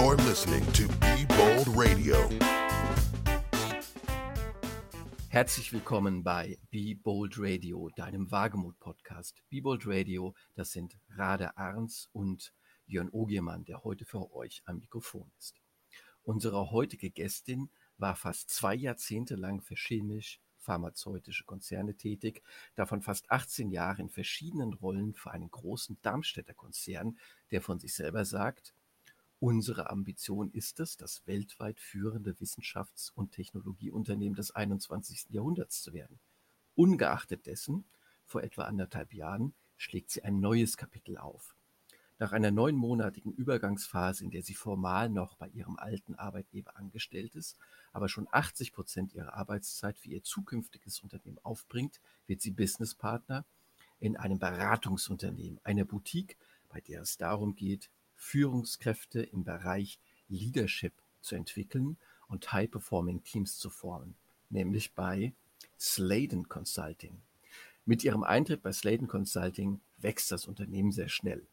You're listening to Be Bold Radio. Herzlich willkommen bei Be Bold Radio, deinem Wagemut-Podcast. Be Bold Radio, das sind Rade Arns und Jörn Ogiermann, der heute für euch am Mikrofon ist. Unsere heutige Gästin war fast zwei Jahrzehnte lang für chemisch-pharmazeutische Konzerne tätig, davon fast 18 Jahre in verschiedenen Rollen für einen großen Darmstädter Konzern, der von sich selber sagt, Unsere Ambition ist es, das weltweit führende Wissenschafts- und Technologieunternehmen des 21. Jahrhunderts zu werden. Ungeachtet dessen, vor etwa anderthalb Jahren, schlägt sie ein neues Kapitel auf. Nach einer neunmonatigen Übergangsphase, in der sie formal noch bei ihrem alten Arbeitgeber angestellt ist, aber schon 80 Prozent ihrer Arbeitszeit für ihr zukünftiges Unternehmen aufbringt, wird sie Businesspartner in einem Beratungsunternehmen, einer Boutique, bei der es darum geht, Führungskräfte im Bereich Leadership zu entwickeln und High-Performing Teams zu formen, nämlich bei Sladen Consulting. Mit ihrem Eintritt bei Sladen Consulting wächst das Unternehmen sehr schnell.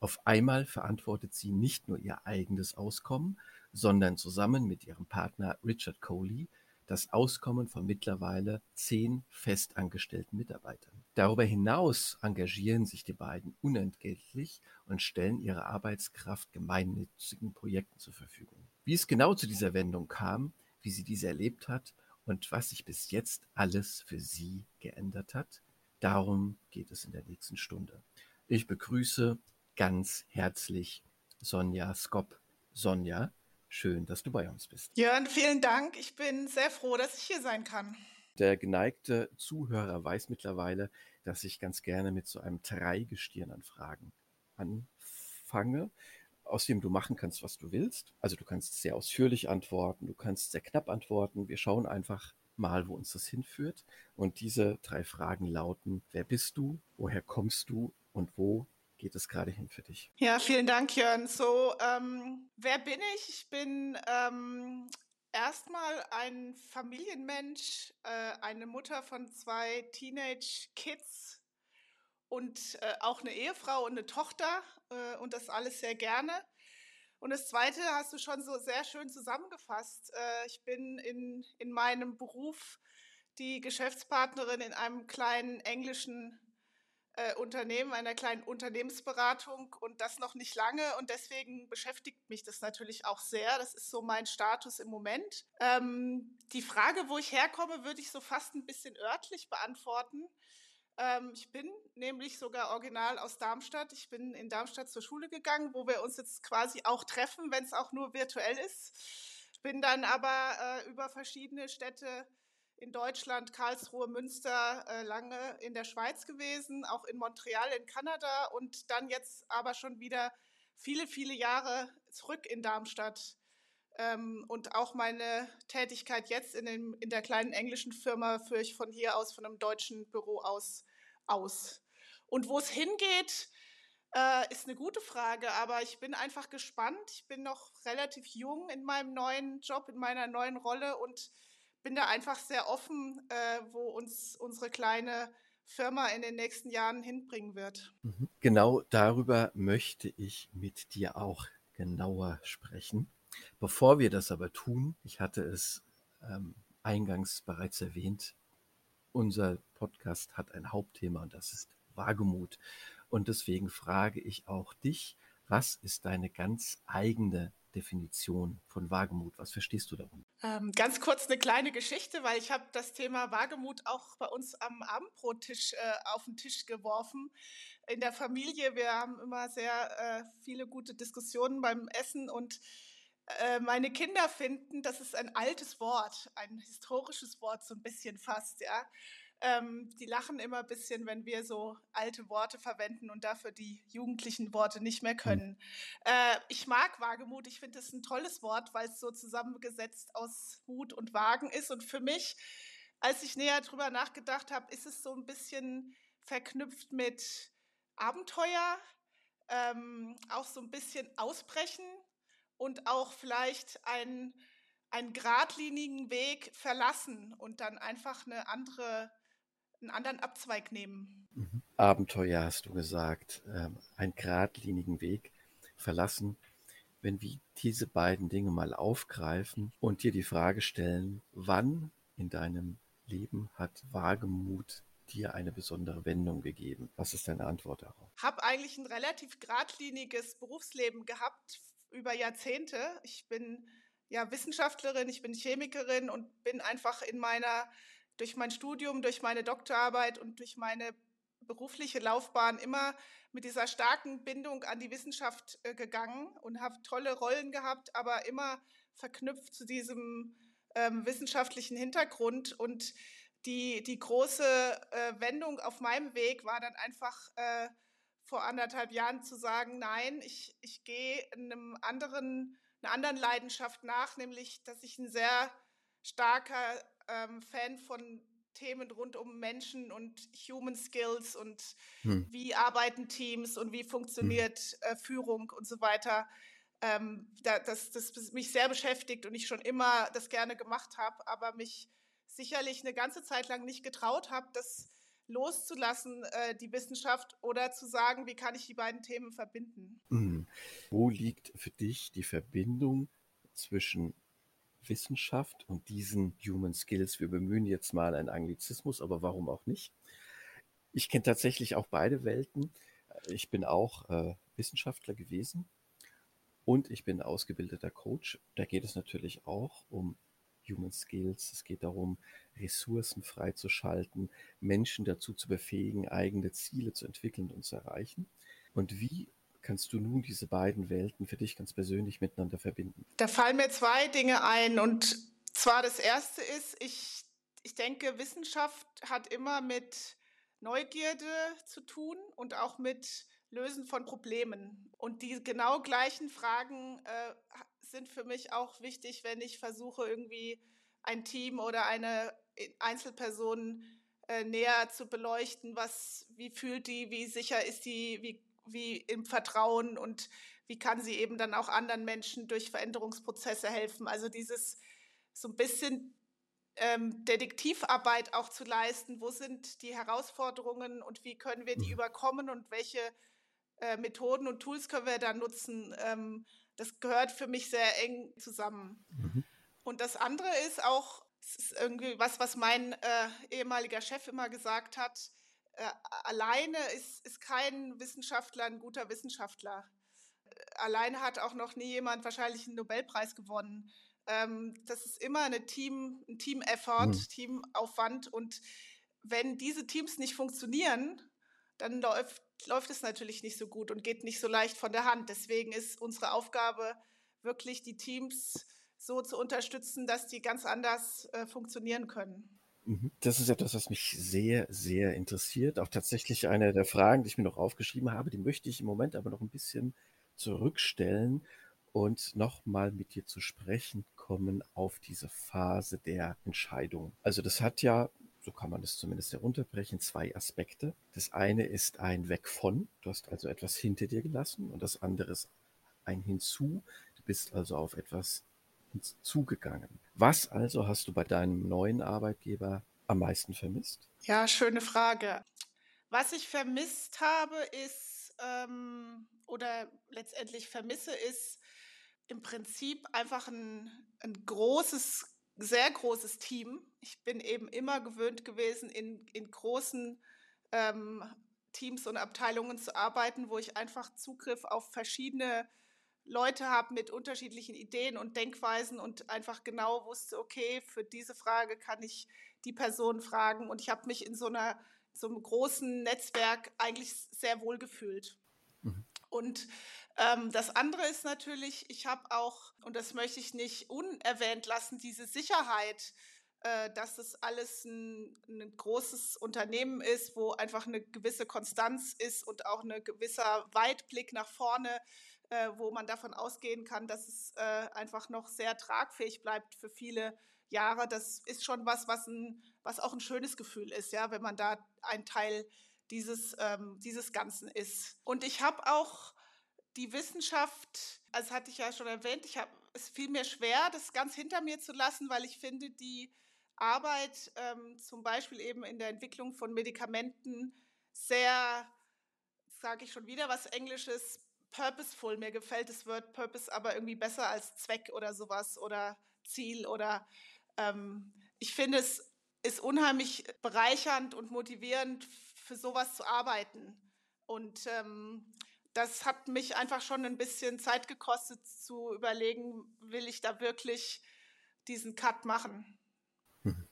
Auf einmal verantwortet sie nicht nur ihr eigenes Auskommen, sondern zusammen mit ihrem Partner Richard Coley das Auskommen von mittlerweile zehn festangestellten Mitarbeitern. Darüber hinaus engagieren sich die beiden unentgeltlich und stellen ihre Arbeitskraft gemeinnützigen Projekten zur Verfügung. Wie es genau zu dieser Wendung kam, wie sie diese erlebt hat und was sich bis jetzt alles für sie geändert hat, darum geht es in der nächsten Stunde. Ich begrüße ganz herzlich Sonja Skop. Sonja, Schön, dass du bei uns bist. Jörn, vielen Dank. Ich bin sehr froh, dass ich hier sein kann. Der geneigte Zuhörer weiß mittlerweile, dass ich ganz gerne mit so einem Dreigestirn an Fragen anfange, aus dem du machen kannst, was du willst. Also du kannst sehr ausführlich antworten, du kannst sehr knapp antworten. Wir schauen einfach mal, wo uns das hinführt. Und diese drei Fragen lauten, wer bist du, woher kommst du und wo geht es gerade hin für dich? Ja, vielen Dank, Jörn. So, ähm, wer bin ich? Ich bin ähm, erstmal ein Familienmensch, äh, eine Mutter von zwei Teenage-Kids und äh, auch eine Ehefrau und eine Tochter äh, und das alles sehr gerne. Und das Zweite hast du schon so sehr schön zusammengefasst. Äh, ich bin in, in meinem Beruf die Geschäftspartnerin in einem kleinen englischen äh, Unternehmen, einer kleinen Unternehmensberatung und das noch nicht lange und deswegen beschäftigt mich das natürlich auch sehr. Das ist so mein Status im Moment. Ähm, die Frage, wo ich herkomme, würde ich so fast ein bisschen örtlich beantworten. Ähm, ich bin nämlich sogar original aus Darmstadt. Ich bin in Darmstadt zur Schule gegangen, wo wir uns jetzt quasi auch treffen, wenn es auch nur virtuell ist. Bin dann aber äh, über verschiedene Städte in Deutschland, Karlsruhe, Münster, äh, lange in der Schweiz gewesen, auch in Montreal in Kanada und dann jetzt aber schon wieder viele, viele Jahre zurück in Darmstadt. Ähm, und auch meine Tätigkeit jetzt in, dem, in der kleinen englischen Firma führe ich von hier aus, von einem deutschen Büro aus, aus. Und wo es hingeht, äh, ist eine gute Frage, aber ich bin einfach gespannt. Ich bin noch relativ jung in meinem neuen Job, in meiner neuen Rolle und bin da einfach sehr offen, äh, wo uns unsere kleine Firma in den nächsten Jahren hinbringen wird. Mhm. Genau darüber möchte ich mit dir auch genauer sprechen. Bevor wir das aber tun, ich hatte es ähm, eingangs bereits erwähnt, unser Podcast hat ein Hauptthema und das ist Wagemut. Und deswegen frage ich auch dich, was ist deine ganz eigene Definition von Wagemut? Was verstehst du darunter? Ähm, ganz kurz eine kleine Geschichte, weil ich habe das Thema Wagemut auch bei uns am Abendbrottisch äh, auf den Tisch geworfen. In der Familie, wir haben immer sehr äh, viele gute Diskussionen beim Essen und äh, meine Kinder finden, das ist ein altes Wort, ein historisches Wort, so ein bisschen fast, ja. Ähm, die lachen immer ein bisschen, wenn wir so alte Worte verwenden und dafür die jugendlichen Worte nicht mehr hm. können. Äh, ich mag Wagemut. Ich finde es ein tolles Wort, weil es so zusammengesetzt aus Mut und Wagen ist. Und für mich, als ich näher drüber nachgedacht habe, ist es so ein bisschen verknüpft mit Abenteuer, ähm, auch so ein bisschen Ausbrechen und auch vielleicht ein einen geradlinigen Weg verlassen und dann einfach eine andere einen anderen Abzweig nehmen. Mhm. Abenteuer hast du gesagt, ähm, einen geradlinigen Weg verlassen. wenn wir diese beiden Dinge mal aufgreifen und dir die Frage stellen, wann in deinem Leben hat Wagemut dir eine besondere Wendung gegeben? Was ist deine Antwort darauf? Ich habe eigentlich ein relativ geradliniges Berufsleben gehabt über Jahrzehnte. Ich bin ja Wissenschaftlerin, ich bin Chemikerin und bin einfach in meiner durch mein Studium, durch meine Doktorarbeit und durch meine berufliche Laufbahn immer mit dieser starken Bindung an die Wissenschaft äh, gegangen und habe tolle Rollen gehabt, aber immer verknüpft zu diesem ähm, wissenschaftlichen Hintergrund. Und die, die große äh, Wendung auf meinem Weg war dann einfach äh, vor anderthalb Jahren zu sagen, nein, ich, ich gehe einem anderen, einer anderen Leidenschaft nach, nämlich dass ich ein sehr starker ähm, Fan von Themen rund um Menschen und Human Skills und hm. wie arbeiten Teams und wie hm. funktioniert hm. äh, Führung und so weiter. Ähm, da, das, das mich sehr beschäftigt und ich schon immer das gerne gemacht habe, aber mich sicherlich eine ganze Zeit lang nicht getraut habe, das loszulassen, äh, die Wissenschaft, oder zu sagen, wie kann ich die beiden Themen verbinden. Hm. Wo liegt für dich die Verbindung zwischen Wissenschaft und diesen Human Skills. Wir bemühen jetzt mal einen Anglizismus, aber warum auch nicht? Ich kenne tatsächlich auch beide Welten. Ich bin auch äh, Wissenschaftler gewesen und ich bin ausgebildeter Coach. Da geht es natürlich auch um Human Skills. Es geht darum, Ressourcen freizuschalten, Menschen dazu zu befähigen, eigene Ziele zu entwickeln und zu erreichen. Und wie kannst du nun diese beiden Welten für dich ganz persönlich miteinander verbinden? Da fallen mir zwei Dinge ein. Und zwar das erste ist, ich, ich denke, Wissenschaft hat immer mit Neugierde zu tun und auch mit Lösen von Problemen. Und die genau gleichen Fragen äh, sind für mich auch wichtig, wenn ich versuche, irgendwie ein Team oder eine Einzelperson äh, näher zu beleuchten. Was, wie fühlt die, wie sicher ist die, wie wie im Vertrauen und wie kann sie eben dann auch anderen Menschen durch Veränderungsprozesse helfen. Also dieses so ein bisschen ähm, Detektivarbeit auch zu leisten. Wo sind die Herausforderungen und wie können wir die mhm. überkommen und welche äh, Methoden und Tools können wir da nutzen? Ähm, das gehört für mich sehr eng zusammen. Mhm. Und das andere ist auch, es ist irgendwie was, was mein äh, ehemaliger Chef immer gesagt hat, äh, alleine ist, ist kein Wissenschaftler ein guter Wissenschaftler. Alleine hat auch noch nie jemand wahrscheinlich einen Nobelpreis gewonnen. Ähm, das ist immer eine Team, ein Team-Effort, mhm. Teamaufwand. Und wenn diese Teams nicht funktionieren, dann läuft, läuft es natürlich nicht so gut und geht nicht so leicht von der Hand. Deswegen ist unsere Aufgabe wirklich, die Teams so zu unterstützen, dass die ganz anders äh, funktionieren können. Mhm. Das ist etwas, was mich sehr, sehr interessiert. Auch tatsächlich eine der Fragen, die ich mir noch aufgeschrieben habe, die möchte ich im Moment aber noch ein bisschen zurückstellen und nochmal mit dir zu sprechen kommen auf diese Phase der Entscheidung. Also das hat ja, so kann man es zumindest herunterbrechen, zwei Aspekte. Das eine ist ein Weg von, du hast also etwas hinter dir gelassen und das andere ist ein Hinzu. Du bist also auf etwas zugegangen. Was also hast du bei deinem neuen Arbeitgeber am meisten vermisst? Ja, schöne Frage. Was ich vermisst habe, ist, ähm, oder letztendlich vermisse, ist im Prinzip einfach ein, ein großes, sehr großes Team. Ich bin eben immer gewöhnt gewesen, in, in großen ähm, Teams und Abteilungen zu arbeiten, wo ich einfach Zugriff auf verschiedene Leute habe mit unterschiedlichen Ideen und Denkweisen und einfach genau wusste, okay, für diese Frage kann ich die Person fragen. Und ich habe mich in so, einer, so einem großen Netzwerk eigentlich sehr wohl gefühlt. Mhm. Und ähm, das andere ist natürlich, ich habe auch, und das möchte ich nicht unerwähnt lassen, diese Sicherheit, äh, dass es alles ein, ein, großes Unternehmen ist, wo einfach eine gewisse Konstanz ist und auch ein gewisser Weitblick nach vorne äh, wo man davon ausgehen kann, dass es äh, einfach noch sehr tragfähig bleibt für viele Jahre. Das ist schon was, was, ein, was auch ein schönes Gefühl ist, ja, wenn man da ein Teil dieses, ähm, dieses Ganzen ist. Und ich habe auch die Wissenschaft, als hatte ich ja schon erwähnt, ich hab, es fiel mir schwer, das ganz hinter mir zu lassen, weil ich finde, die Arbeit ähm, zum Beispiel eben in der Entwicklung von Medikamenten sehr, sage ich schon wieder was Englisches, purposeful. Mir gefällt das Wort Purpose aber irgendwie besser als Zweck oder sowas oder Ziel oder ähm, ich finde es ist unheimlich bereichernd und motivierend für sowas zu arbeiten. Und ähm, das hat mich einfach schon ein bisschen Zeit gekostet zu überlegen, will ich da wirklich diesen Cut machen. Mhm.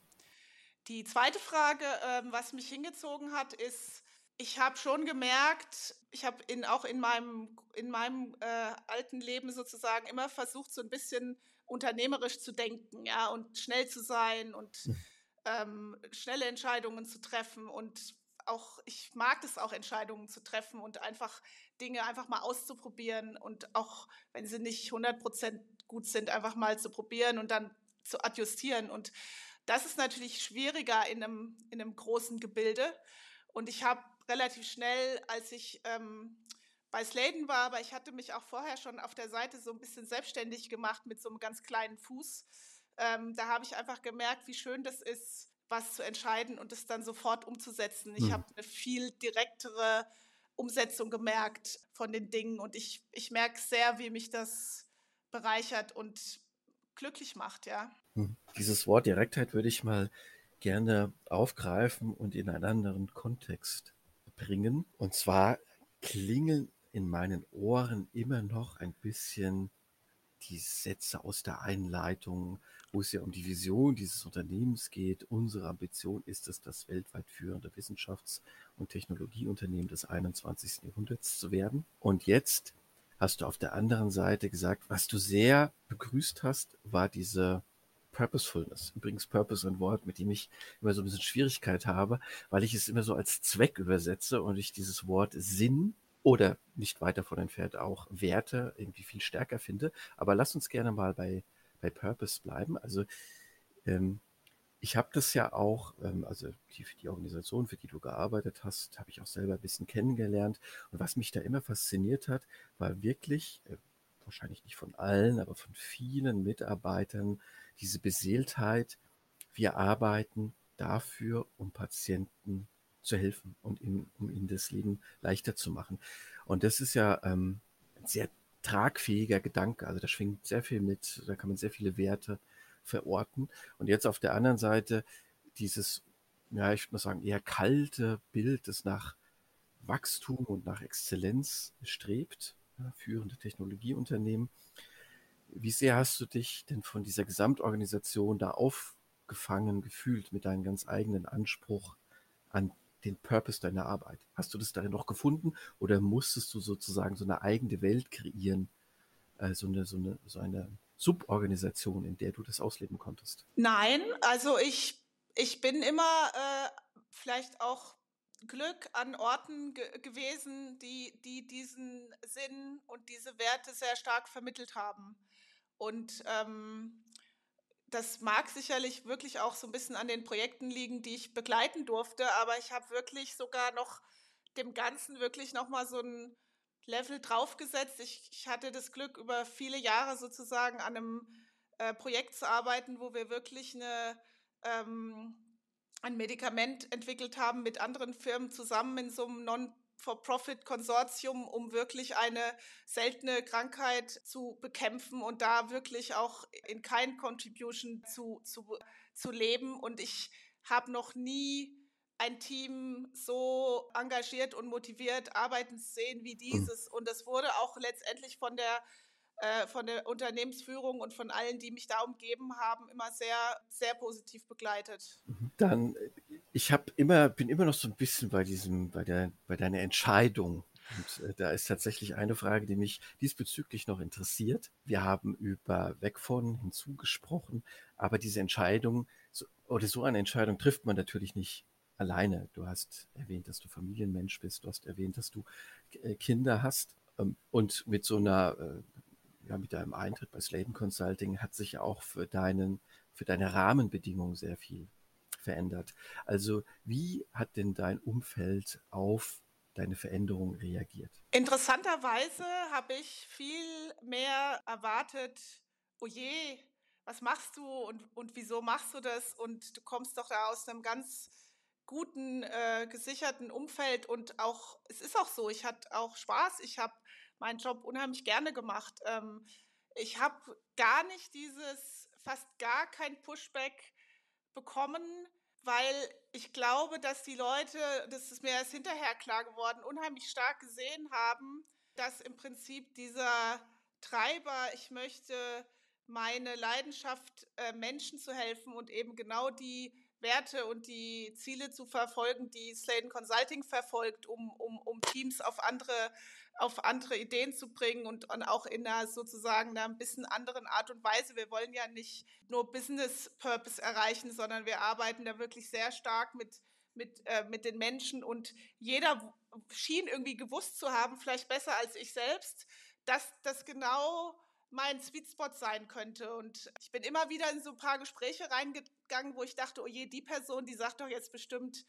Die zweite Frage, ähm, was mich hingezogen hat, ist, ich habe schon gemerkt, ich habe in, auch in meinem, in meinem äh, alten Leben sozusagen immer versucht, so ein bisschen unternehmerisch zu denken, ja, und schnell zu sein und hm. ähm, schnelle Entscheidungen zu treffen und auch, ich mag es auch, Entscheidungen zu treffen und einfach Dinge einfach mal auszuprobieren und auch, wenn sie nicht 100% gut sind, einfach mal zu probieren und dann zu adjustieren. Und das ist natürlich schwieriger in einem, in einem großen Gebilde. Und ich habe relativ schnell, als ich ähm, bei Sladen war, aber ich hatte mich auch vorher schon auf der Seite so ein bisschen selbstständig gemacht mit so einem ganz kleinen Fuß. Ähm, da habe ich einfach gemerkt, wie schön das ist, was zu entscheiden und es dann sofort umzusetzen. Ich hm. habe eine viel direktere Umsetzung gemerkt von den Dingen und ich, ich merke sehr, wie mich das bereichert und glücklich macht, ja. Hm. Dieses Wort Direktheit würde ich mal gerne aufgreifen und in einen anderen Kontext bringen. Und zwar klingeln in meinen Ohren immer noch ein bisschen die Sätze aus der Einleitung, wo es ja um die Vision dieses Unternehmens geht. Unsere Ambition ist es, das weltweit führende Wissenschafts- und Technologieunternehmen des 21. Jahrhunderts zu werden. Und jetzt hast du auf der anderen Seite gesagt, was du sehr begrüßt hast, war diese Purposefulness. Übrigens Purpose ein Wort, mit dem ich immer so ein bisschen Schwierigkeit habe, weil ich es immer so als Zweck übersetze und ich dieses Wort Sinn oder nicht weit davon entfernt auch Werte irgendwie viel stärker finde. Aber lass uns gerne mal bei, bei Purpose bleiben. Also ähm, ich habe das ja auch, ähm, also die, die Organisation, für die du gearbeitet hast, habe ich auch selber ein bisschen kennengelernt. Und was mich da immer fasziniert hat, war wirklich, äh, wahrscheinlich nicht von allen, aber von vielen Mitarbeitern, diese Beseeltheit. Wir arbeiten dafür, um Patienten zu helfen und ihm, um ihnen das Leben leichter zu machen. Und das ist ja ähm, ein sehr tragfähiger Gedanke. Also da schwingt sehr viel mit, da kann man sehr viele Werte verorten. Und jetzt auf der anderen Seite dieses, ja, ich würde mal sagen, eher kalte Bild, das nach Wachstum und nach Exzellenz strebt, führende Technologieunternehmen. Wie sehr hast du dich denn von dieser Gesamtorganisation da aufgefangen gefühlt mit deinem ganz eigenen Anspruch an den Purpose deiner Arbeit? Hast du das darin noch gefunden oder musstest du sozusagen so eine eigene Welt kreieren, äh, so, eine, so, eine, so eine Suborganisation, in der du das ausleben konntest? Nein, also ich, ich bin immer äh, vielleicht auch Glück an Orten ge gewesen, die, die diesen Sinn und diese Werte sehr stark vermittelt haben. Und ähm, das mag sicherlich wirklich auch so ein bisschen an den Projekten liegen, die ich begleiten durfte, aber ich habe wirklich sogar noch dem Ganzen wirklich nochmal so ein Level draufgesetzt. Ich, ich hatte das Glück, über viele Jahre sozusagen an einem äh, Projekt zu arbeiten, wo wir wirklich eine, ähm, ein Medikament entwickelt haben mit anderen Firmen zusammen in so einem Non- For-Profit-Konsortium, um wirklich eine seltene Krankheit zu bekämpfen und da wirklich auch in kein Contribution zu, zu, zu leben. Und ich habe noch nie ein Team so engagiert und motiviert arbeiten sehen wie dieses. Und das wurde auch letztendlich von der äh, von der Unternehmensführung und von allen, die mich da umgeben haben, immer sehr, sehr positiv begleitet. Mhm. Dann, ich habe immer, bin immer noch so ein bisschen bei diesem, bei der, bei deiner Entscheidung. Und äh, da ist tatsächlich eine Frage, die mich diesbezüglich noch interessiert. Wir haben über weg von hinzugesprochen, aber diese Entscheidung so, oder so eine Entscheidung trifft man natürlich nicht alleine. Du hast erwähnt, dass du Familienmensch bist, du hast erwähnt, dass du äh, Kinder hast. Ähm, und mit so einer äh, ja, mit deinem Eintritt bei Sladen Consulting hat sich auch für deinen, für deine Rahmenbedingungen sehr viel verändert. Also wie hat denn dein Umfeld auf deine Veränderung reagiert? Interessanterweise habe ich viel mehr erwartet, oh was machst du und, und wieso machst du das? Und du kommst doch da aus einem ganz guten, äh, gesicherten Umfeld und auch, es ist auch so, ich hatte auch Spaß, ich habe meinen Job unheimlich gerne gemacht. Ähm, ich habe gar nicht dieses, fast gar kein Pushback bekommen, weil ich glaube, dass die Leute, das ist mir erst hinterher klar geworden, unheimlich stark gesehen haben, dass im Prinzip dieser Treiber, ich möchte meine Leidenschaft, äh, Menschen zu helfen und eben genau die Werte und die Ziele zu verfolgen, die Sladen Consulting verfolgt, um, um, um Teams auf andere, auf andere Ideen zu bringen und, und auch in einer sozusagen einer ein bisschen anderen Art und Weise. Wir wollen ja nicht nur Business Purpose erreichen, sondern wir arbeiten da wirklich sehr stark mit, mit, äh, mit den Menschen und jeder schien irgendwie gewusst zu haben, vielleicht besser als ich selbst, dass das genau mein Sweet Spot sein könnte. Und ich bin immer wieder in so ein paar Gespräche reingegangen, wo ich dachte, oh je, die Person, die sagt doch jetzt bestimmt,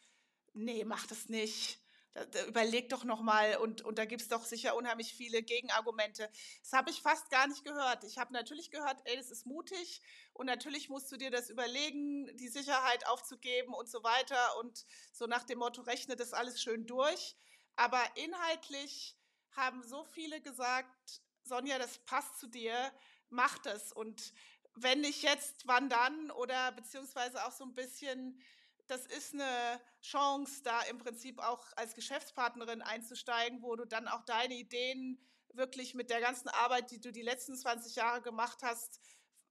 nee, mach das nicht. Da, da, überleg doch nochmal und, und da gibt es doch sicher unheimlich viele Gegenargumente. Das habe ich fast gar nicht gehört. Ich habe natürlich gehört, ey, das ist mutig und natürlich musst du dir das überlegen, die Sicherheit aufzugeben und so weiter und so nach dem Motto, rechne das alles schön durch. Aber inhaltlich haben so viele gesagt, Sonja, das passt zu dir, mach das. Und wenn nicht jetzt, wann dann? Oder beziehungsweise auch so ein bisschen, das ist eine Chance, da im Prinzip auch als Geschäftspartnerin einzusteigen, wo du dann auch deine Ideen wirklich mit der ganzen Arbeit, die du die letzten 20 Jahre gemacht hast,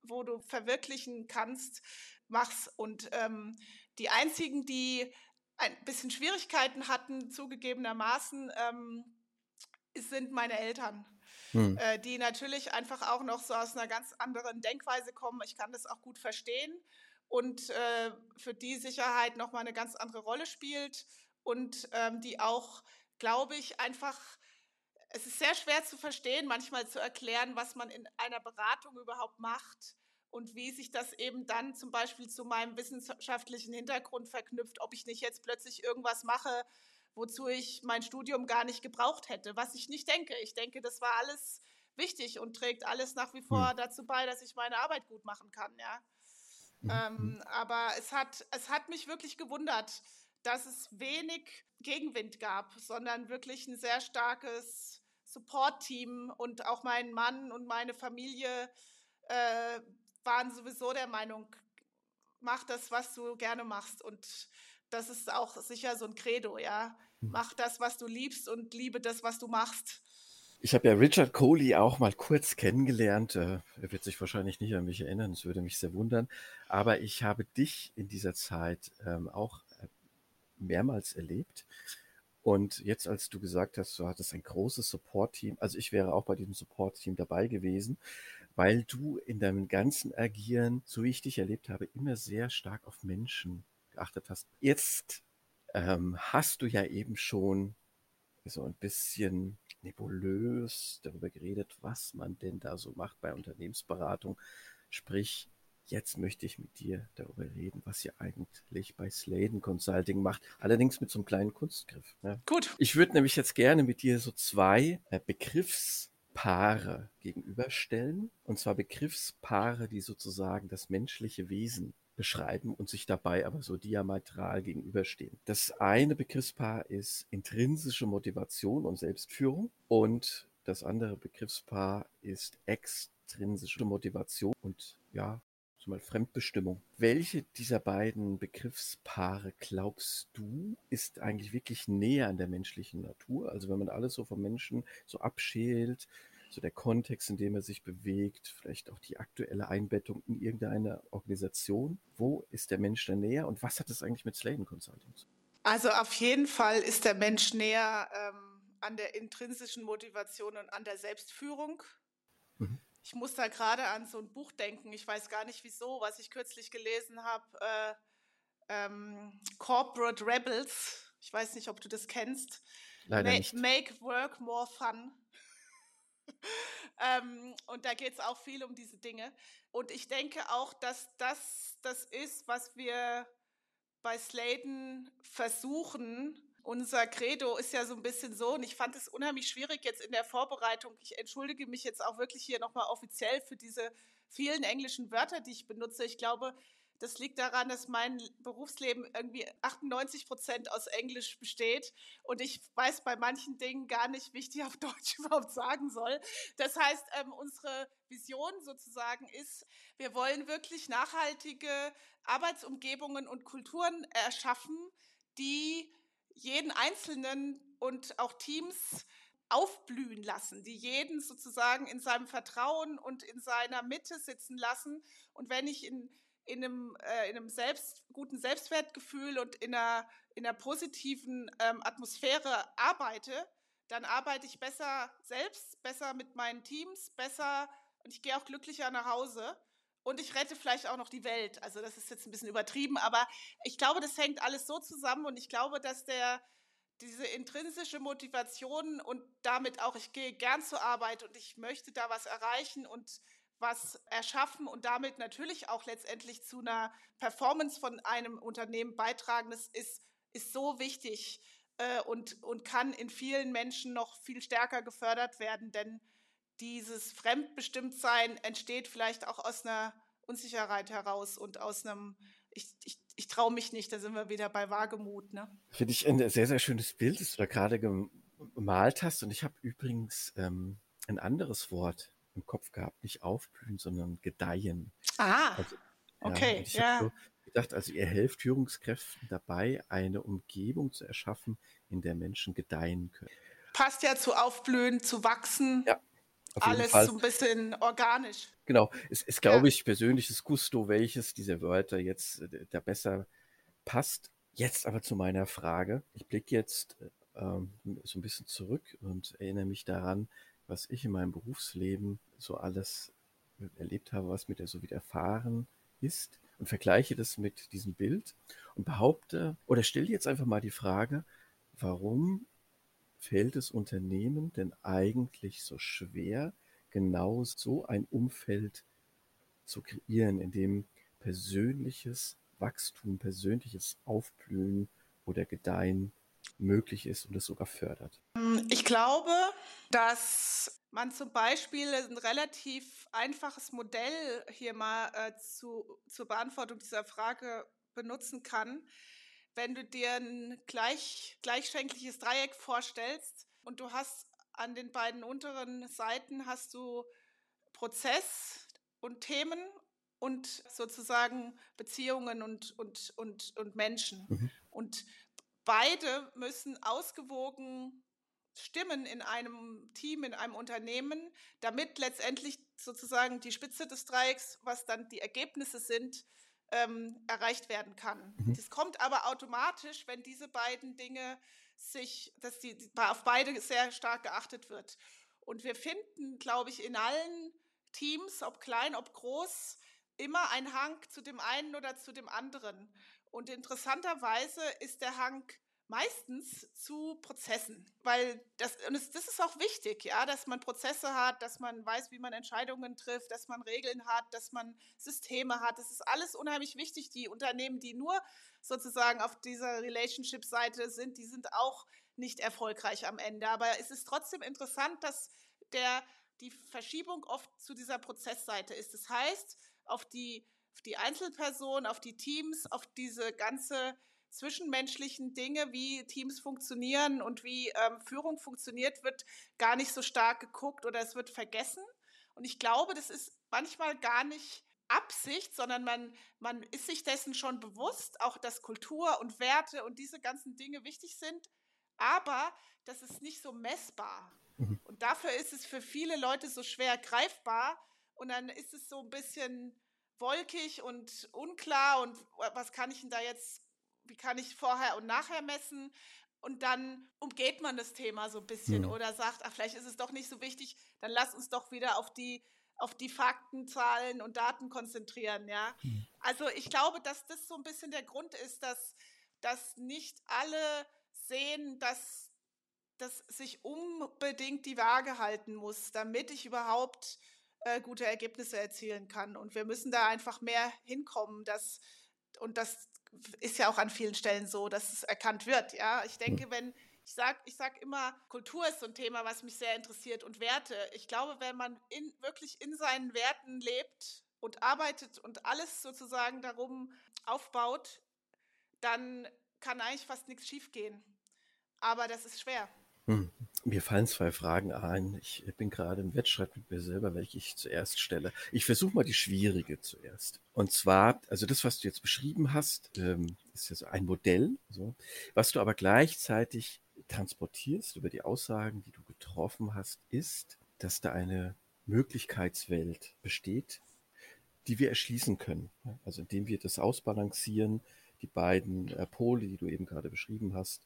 wo du verwirklichen kannst, machst. Und ähm, die einzigen, die ein bisschen Schwierigkeiten hatten, zugegebenermaßen, ähm, sind meine Eltern hm. äh, die natürlich einfach auch noch so aus einer ganz anderen Denkweise kommen. Ich kann das auch gut verstehen und äh, für die Sicherheit nochmal eine ganz andere Rolle spielt und ähm, die auch, glaube ich, einfach es ist sehr schwer zu verstehen, manchmal zu erklären, was man in einer Beratung überhaupt macht und wie sich das eben dann zum Beispiel zu meinem wissenschaftlichen Hintergrund verknüpft, ob ich nicht jetzt plötzlich irgendwas mache, wozu ich mein Studium gar nicht gebraucht hätte, was ich nicht denke. Ich denke, das war alles wichtig und trägt alles nach wie vor hm. dazu bei, dass ich meine Arbeit gut machen kann, ja. Mhm. Ähm, aber es hat, es hat mich wirklich gewundert, dass es wenig Gegenwind gab, sondern wirklich ein sehr starkes Support-Team und auch mein Mann und meine Familie äh, waren sowieso der Meinung, mach das, was du gerne machst und das ist auch sicher so ein Credo, ja. Hm. Mach das, was du liebst und liebe das, was du machst. Ich habe ja Richard Coley auch mal kurz kennengelernt. Äh, er wird sich wahrscheinlich nicht an mich erinnern, es würde mich sehr wundern. Aber ich habe dich in dieser Zeit ähm, auch äh, mehrmals erlebt. Und jetzt, als du gesagt hast, du hattest ein großes Support-Team, also ich wäre auch bei diesem Support-Team dabei gewesen, weil du in deinem ganzen Agieren, so wie ich dich erlebt habe, immer sehr stark auf Menschen geachtet hast. Jetzt ähm, hast du ja eben schon so ein bisschen nebulös darüber geredet, was man denn da so macht bei Unternehmensberatung. Sprich, jetzt möchte ich mit dir darüber reden, was ihr eigentlich bei Sladen Consulting macht. Allerdings mit so einem kleinen Kunstgriff. Ne? Gut. Ich würde nämlich jetzt gerne mit dir so zwei äh, Begriffspaare gegenüberstellen. Und zwar Begriffspaare, die sozusagen das menschliche Wesen beschreiben und sich dabei aber so diametral gegenüberstehen. Das eine Begriffspaar ist intrinsische Motivation und Selbstführung und das andere Begriffspaar ist extrinsische Motivation und ja, mal Fremdbestimmung. Welche dieser beiden Begriffspaare glaubst du, ist eigentlich wirklich näher an der menschlichen Natur? Also wenn man alles so vom Menschen so abschält, so der Kontext, in dem er sich bewegt, vielleicht auch die aktuelle Einbettung in irgendeine Organisation. Wo ist der Mensch da näher und was hat das eigentlich mit Sladen Consulting zu Also auf jeden Fall ist der Mensch näher ähm, an der intrinsischen Motivation und an der Selbstführung. Mhm. Ich muss da gerade an so ein Buch denken. Ich weiß gar nicht wieso, was ich kürzlich gelesen habe. Äh, ähm, Corporate Rebels. Ich weiß nicht, ob du das kennst. Leider Ma nicht. Make Work More Fun. ähm, und da geht es auch viel um diese Dinge. Und ich denke auch, dass das das ist, was wir bei Sladen versuchen. Unser Credo ist ja so ein bisschen so, und ich fand es unheimlich schwierig jetzt in der Vorbereitung. Ich entschuldige mich jetzt auch wirklich hier nochmal offiziell für diese vielen englischen Wörter, die ich benutze. Ich glaube, Das liegt daran, dass mein Berufsleben irgendwie 98 Prozent aus Englisch besteht und ich weiß bei manchen Dingen gar nicht, wie ich die auf Deutsch überhaupt sagen soll. Das heißt, ähm, unsere Vision sozusagen ist, wir wollen wirklich nachhaltige Arbeitsumgebungen und Kulturen erschaffen, die jeden Einzelnen und auch Teams aufblühen lassen, die jeden sozusagen in seinem Vertrauen und in seiner Mitte sitzen lassen. Und wenn ich in, in einem, äh, in einem selbst, guten Selbstwertgefühl und in einer, in einer positiven ähm, Atmosphäre arbeite, dann arbeite ich besser selbst, besser mit meinen Teams, besser und ich gehe auch glücklicher nach Hause. Und ich rette vielleicht auch noch die Welt. Also das ist jetzt ein bisschen übertrieben, aber ich glaube, das hängt alles so zusammen und ich glaube, dass der, diese intrinsische Motivation und damit auch, ich gehe gern zur Arbeit und ich möchte da was erreichen und was erschaffen und damit natürlich auch letztendlich zu einer Performance von einem Unternehmen beitragen, das ist, ist so wichtig äh, und, und kann in vielen Menschen noch viel stärker gefördert werden, denn dieses Fremdbestimmtsein entsteht vielleicht auch aus einer Unsicherheit heraus und aus einem, ich, ich, ich traue mich nicht, da sind wir wieder bei Wagemut. Ne? Finde ich ein sehr, sehr schönes Bild, das du da gerade gemalt hast. Und ich habe übrigens ähm, ein anderes Wort im Kopf gehabt, nicht aufblühen, sondern gedeihen. Ah, also, ja, okay, ich ja. So gedacht, also ihr helft Führungskräften dabei, eine Umgebung zu erschaffen, in der Menschen gedeihen können. Passt ja zu aufblühen, zu wachsen. Ja, alles Fall. so ein bisschen organisch. Genau, es ist, glaube ja. ich, persönliches Gusto, welches dieser Wörter jetzt äh, da besser passt. Jetzt aber zu meiner Frage. Ich blicke jetzt ähm, so ein bisschen zurück und erinnere mich daran, was ich in meinem Berufsleben so alles erlebt habe, was mir da so widerfahren ist und vergleiche das mit diesem Bild und behaupte oder stelle jetzt einfach mal die Frage, warum fällt es Unternehmen denn eigentlich so schwer, genau so ein Umfeld zu kreieren, in dem persönliches Wachstum, persönliches Aufblühen oder Gedeihen möglich ist und es sogar fördert? Ich glaube, dass man zum Beispiel ein relativ einfaches Modell hier mal äh, zu, zur Beantwortung dieser Frage benutzen kann wenn du dir ein gleich, gleichschenkliches Dreieck vorstellst und du hast an den beiden unteren Seiten hast du Prozess und Themen und sozusagen Beziehungen und, und, und, und Menschen. Mhm. Und beide müssen ausgewogen stimmen in einem Team, in einem Unternehmen, damit letztendlich sozusagen die Spitze des Dreiecks, was dann die Ergebnisse sind, ähm, erreicht werden kann. Mhm. Das kommt aber automatisch, wenn diese beiden Dinge sich, dass die, auf beide sehr stark geachtet wird. Und wir finden, glaube ich, in allen Teams, ob klein, ob groß, immer ein Hang zu dem einen oder zu dem anderen. Und interessanterweise ist der Hang meistens zu Prozessen, weil das, und das, das, ist auch wichtig, ja, dass man Prozesse hat, dass man weiß, wie man Entscheidungen trifft, dass man Regeln hat, dass man Systeme hat. Das ist alles unheimlich wichtig. Die Unternehmen, die nur sozusagen auf dieser Relationship-Seite sind, die sind auch nicht erfolgreich am Ende. Aber es ist trotzdem interessant, dass der, die Verschiebung oft zu dieser Prozessseite ist. Das heißt, auf die, auf die Einzelperson, auf die Teams, auf diese ganze zwischenmenschlichen Dinge, wie Teams funktionieren und wie ähm, Führung funktioniert, wird gar nicht so stark geguckt oder es wird vergessen. Und ich glaube, das ist manchmal gar nicht Absicht, sondern man, man ist sich dessen schon bewusst, auch dass Kultur und Werte und diese ganzen Dinge wichtig sind, aber das ist nicht so messbar. Mhm. Und dafür ist es für viele Leute so schwer greifbar und dann ist es so ein bisschen wolkig und unklar und was kann ich denn da jetzt wie kann ich vorher und nachher messen? Und dann umgeht man das Thema so ein bisschen mhm. oder sagt, ach, vielleicht ist es doch nicht so wichtig, dann lass uns doch wieder auf die, auf die Fakten, Zahlen und Daten konzentrieren, ja. Mhm. Also ich glaube, dass das so ein bisschen der Grund ist, dass, dass nicht alle sehen, dass, dass sich unbedingt die Waage halten muss, damit ich überhaupt äh, gute Ergebnisse erzielen kann. Und wir müssen da einfach mehr hinkommen, dass, und das ist ja auch an vielen Stellen so, dass es erkannt wird. Ja, ich denke, hm. wenn ich sage ich sag immer, Kultur ist so ein Thema, was mich sehr interessiert und Werte. Ich glaube, wenn man in, wirklich in seinen Werten lebt und arbeitet und alles sozusagen darum aufbaut, dann kann eigentlich fast nichts schiefgehen. Aber das ist schwer. Hm. Mir fallen zwei Fragen ein. Ich bin gerade im Wettstreit mit mir selber, welche ich zuerst stelle. Ich versuche mal die schwierige zuerst. Und zwar, also das, was du jetzt beschrieben hast, ähm, ist ja so ein Modell, so, was du aber gleichzeitig transportierst über die Aussagen, die du getroffen hast, ist, dass da eine Möglichkeitswelt besteht, die wir erschließen können. Also indem wir das ausbalancieren, die beiden äh, Pole, die du eben gerade beschrieben hast,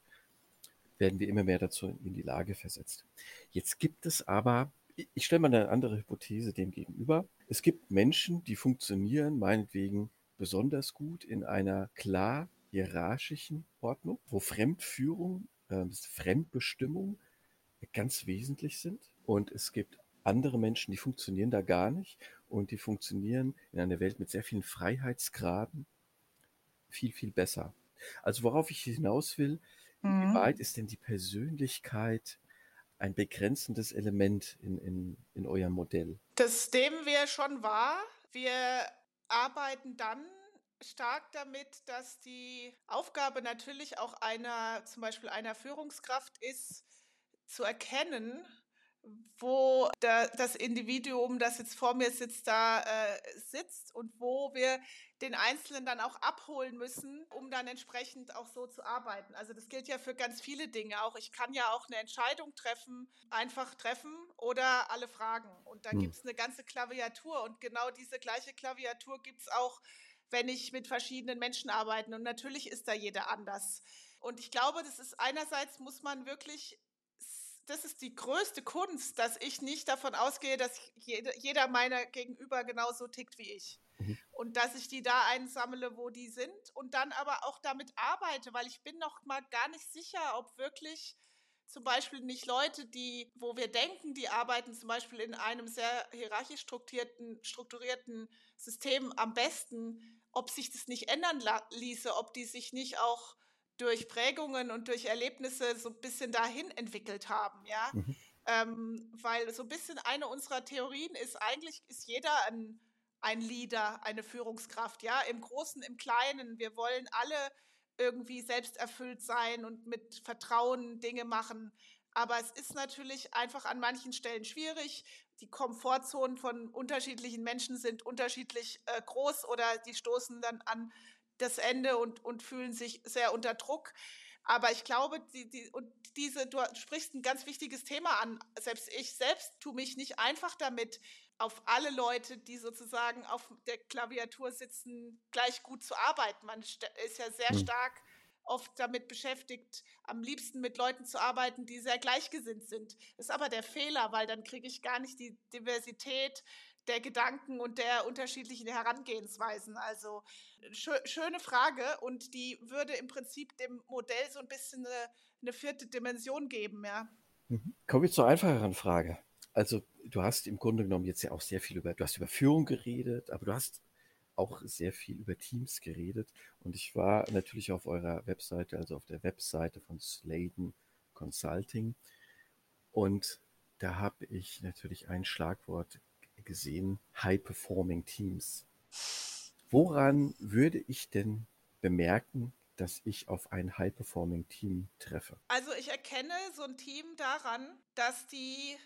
werden wir immer mehr dazu in die Lage versetzt. Jetzt gibt es aber, ich stelle mal eine andere Hypothese dem gegenüber. Es gibt Menschen, die funktionieren meinetwegen besonders gut in einer klar hierarchischen Ordnung, wo Fremdführung, äh, Fremdbestimmung ganz wesentlich sind. Und es gibt andere Menschen, die funktionieren da gar nicht und die funktionieren in einer Welt mit sehr vielen Freiheitsgraden viel, viel besser. Also worauf ich hinaus will, Mhm. Wie weit ist denn die Persönlichkeit ein begrenzendes Element in, in, in eurem Modell? Das nehmen wir schon wahr. Wir arbeiten dann stark damit, dass die Aufgabe natürlich auch einer, zum Beispiel einer Führungskraft ist, zu erkennen, wo der, das Individuum, das jetzt vor mir sitzt, da äh, sitzt und wo wir den Einzelnen dann auch abholen müssen, um dann entsprechend auch so zu arbeiten. Also das gilt ja für ganz viele Dinge auch. Ich kann ja auch eine Entscheidung treffen, einfach treffen oder alle fragen. Und da hm. gibt es eine ganze Klaviatur und genau diese gleiche Klaviatur gibt es auch, wenn ich mit verschiedenen Menschen arbeite. Und natürlich ist da jeder anders. Und ich glaube, das ist einerseits muss man wirklich das ist die größte Kunst, dass ich nicht davon ausgehe, dass jeder, jeder meiner Gegenüber genauso tickt wie ich. Und dass ich die da einsammle, wo die sind und dann aber auch damit arbeite, weil ich bin noch mal gar nicht sicher, ob wirklich zum Beispiel nicht Leute, die, wo wir denken, die arbeiten zum Beispiel in einem sehr hierarchisch strukturierten, strukturierten System am besten, ob sich das nicht ändern ließe, ob die sich nicht auch durch Prägungen und durch Erlebnisse so ein bisschen dahin entwickelt haben, ja. Mhm. Ähm, weil so ein bisschen eine unserer Theorien ist, eigentlich ist jeder ein, ein Leader, eine Führungskraft, ja, im Großen, im Kleinen. Wir wollen alle irgendwie selbsterfüllt sein und mit Vertrauen Dinge machen. Aber es ist natürlich einfach an manchen Stellen schwierig. Die Komfortzonen von unterschiedlichen Menschen sind unterschiedlich äh, groß oder die stoßen dann an das Ende und, und fühlen sich sehr unter Druck. Aber ich glaube, die, die, und diese, du sprichst ein ganz wichtiges Thema an. Selbst ich selbst tue mich nicht einfach damit, auf alle Leute, die sozusagen auf der Klaviatur sitzen, gleich gut zu arbeiten. Man ist ja sehr hm. stark oft damit beschäftigt, am liebsten mit Leuten zu arbeiten, die sehr gleichgesinnt sind. Das ist aber der Fehler, weil dann kriege ich gar nicht die Diversität der Gedanken und der unterschiedlichen Herangehensweisen. Also schö schöne Frage und die würde im Prinzip dem Modell so ein bisschen eine, eine vierte Dimension geben, ja. Mhm. Kommen wir zur einfacheren Frage. Also du hast im Grunde genommen jetzt ja auch sehr viel über, du hast über Führung geredet, aber du hast auch sehr viel über Teams geredet. Und ich war natürlich auf eurer Webseite, also auf der Webseite von Sladen Consulting. Und da habe ich natürlich ein Schlagwort gesehen, High-Performing Teams. Woran würde ich denn bemerken, dass ich auf ein High-Performing Team treffe? Also ich erkenne so ein Team daran, dass die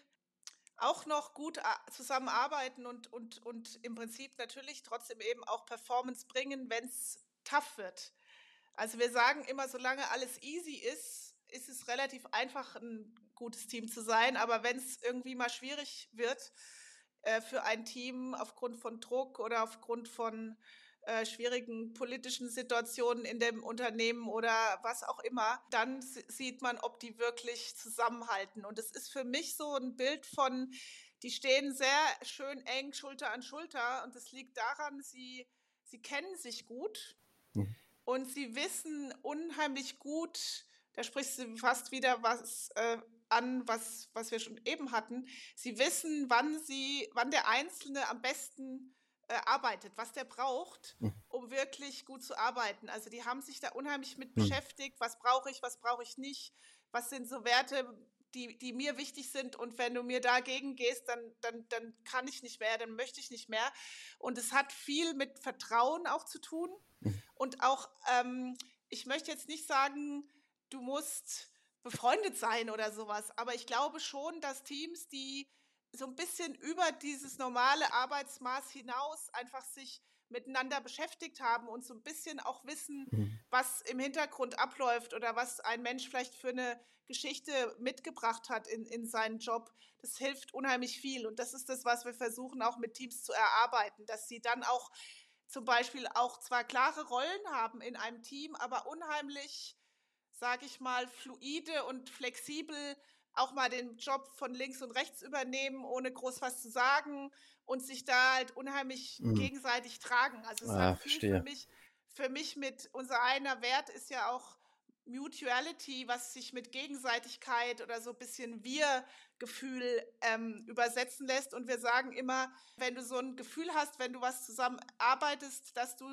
auch noch gut äh, zusammenarbeiten und, und, und im Prinzip natürlich trotzdem eben auch Performance bringen, wenn es tough wird. Also wir sagen immer, solange alles easy ist, ist es relativ einfach, ein gutes Team zu sein. Aber wenn es irgendwie mal schwierig wird, äh, für ein Team aufgrund von Druck oder aufgrund von äh, schwierigen politischen Situationen in dem Unternehmen oder was auch immer, dann sieht man, ob die wirklich zusammenhalten. Und es ist für mich so ein Bild von, die stehen sehr schön eng Schulter an Schulter und es liegt daran, sie, sie kennen sich gut mhm. und sie wissen unheimlich gut, da sprichst du fast wieder was äh, an, was, was wir schon eben hatten. Sie wissen, wann sie, wann der Einzelne am besten äh, arbeitet, was der braucht, mhm. um wirklich gut zu arbeiten. Also die haben sich da unheimlich mit mhm. beschäftigt, was brauche ich, was brauche ich nicht, was sind so Werte, die, die mir wichtig sind. Und wenn du mir dagegen gehst, dann, dann, dann kann ich nicht mehr, dann möchte ich nicht mehr. Und es hat viel mit Vertrauen auch zu tun. Mhm. Und auch, ähm, ich möchte jetzt nicht sagen, du musst befreundet sein oder sowas, aber ich glaube schon, dass Teams, die so ein bisschen über dieses normale Arbeitsmaß hinaus einfach sich miteinander beschäftigt haben und so ein bisschen auch wissen, mhm. was im Hintergrund abläuft oder was ein Mensch vielleicht für eine Geschichte mitgebracht hat in, in seinen Job. Das hilft unheimlich viel. Und das ist das, was wir versuchen auch mit Teams zu erarbeiten, dass sie dann auch zum Beispiel auch zwar klare Rollen haben in einem Team, aber unheimlich, sage ich mal, fluide und flexibel auch mal den Job von links und rechts übernehmen, ohne groß was zu sagen und sich da halt unheimlich mhm. gegenseitig tragen. Also es ah, viel für mich, für mich mit unser einer Wert ist ja auch Mutuality, was sich mit Gegenseitigkeit oder so ein bisschen Wir-Gefühl ähm, übersetzen lässt. Und wir sagen immer, wenn du so ein Gefühl hast, wenn du was zusammenarbeitest, dass du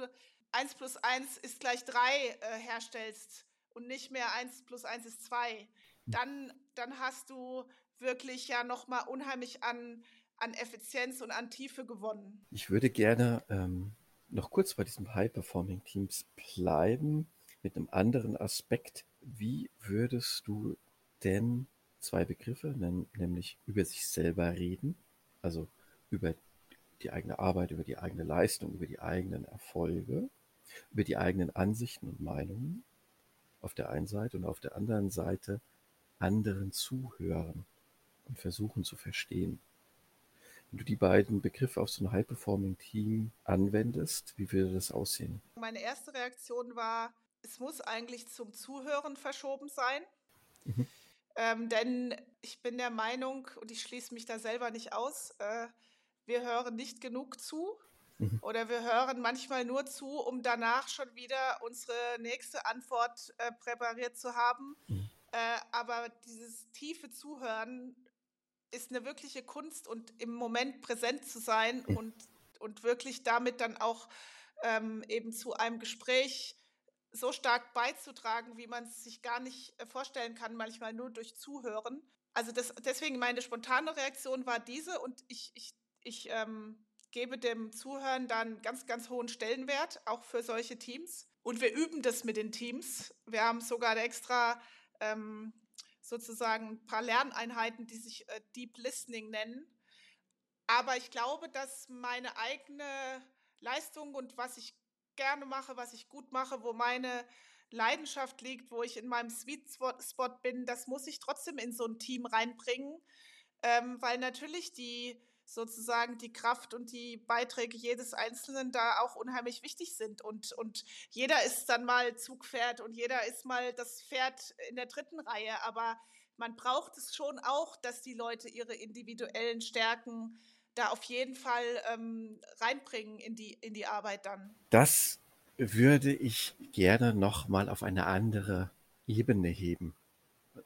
1 plus 1 ist gleich 3 äh, herstellst und nicht mehr 1 plus 1 ist 2, hm. dann, dann hast du wirklich ja nochmal unheimlich an, an Effizienz und an Tiefe gewonnen. Ich würde gerne ähm, noch kurz bei diesen High-Performing-Teams bleiben mit einem anderen Aspekt. Wie würdest du denn zwei Begriffe, nämlich über sich selber reden, also über die eigene Arbeit, über die eigene Leistung, über die eigenen Erfolge, über die eigenen Ansichten und Meinungen auf der einen Seite und auf der anderen Seite anderen zuhören und versuchen zu verstehen. Wenn du die beiden Begriffe auf so ein High-Performing-Team anwendest, wie würde das aussehen? Meine erste Reaktion war, es muss eigentlich zum Zuhören verschoben sein. Mhm. Ähm, denn ich bin der Meinung, und ich schließe mich da selber nicht aus, äh, wir hören nicht genug zu. Mhm. Oder wir hören manchmal nur zu, um danach schon wieder unsere nächste Antwort äh, präpariert zu haben. Mhm. Äh, aber dieses tiefe Zuhören ist eine wirkliche Kunst und im Moment präsent zu sein und, und wirklich damit dann auch ähm, eben zu einem Gespräch so stark beizutragen, wie man es sich gar nicht äh, vorstellen kann, manchmal nur durch Zuhören. Also das, deswegen meine spontane Reaktion war diese und ich, ich, ich ähm, gebe dem Zuhören dann ganz, ganz hohen Stellenwert, auch für solche Teams. Und wir üben das mit den Teams. Wir haben sogar extra ähm, sozusagen ein paar Lerneinheiten, die sich äh, Deep Listening nennen. Aber ich glaube, dass meine eigene Leistung und was ich gerne mache, was ich gut mache, wo meine Leidenschaft liegt, wo ich in meinem Sweet Spot bin, das muss ich trotzdem in so ein Team reinbringen, ähm, weil natürlich die sozusagen die Kraft und die Beiträge jedes Einzelnen da auch unheimlich wichtig sind. Und, und jeder ist dann mal Zugpferd und jeder ist mal das Pferd in der dritten Reihe. Aber man braucht es schon auch, dass die Leute ihre individuellen Stärken da auf jeden Fall ähm, reinbringen in die, in die Arbeit dann. Das würde ich gerne nochmal auf eine andere Ebene heben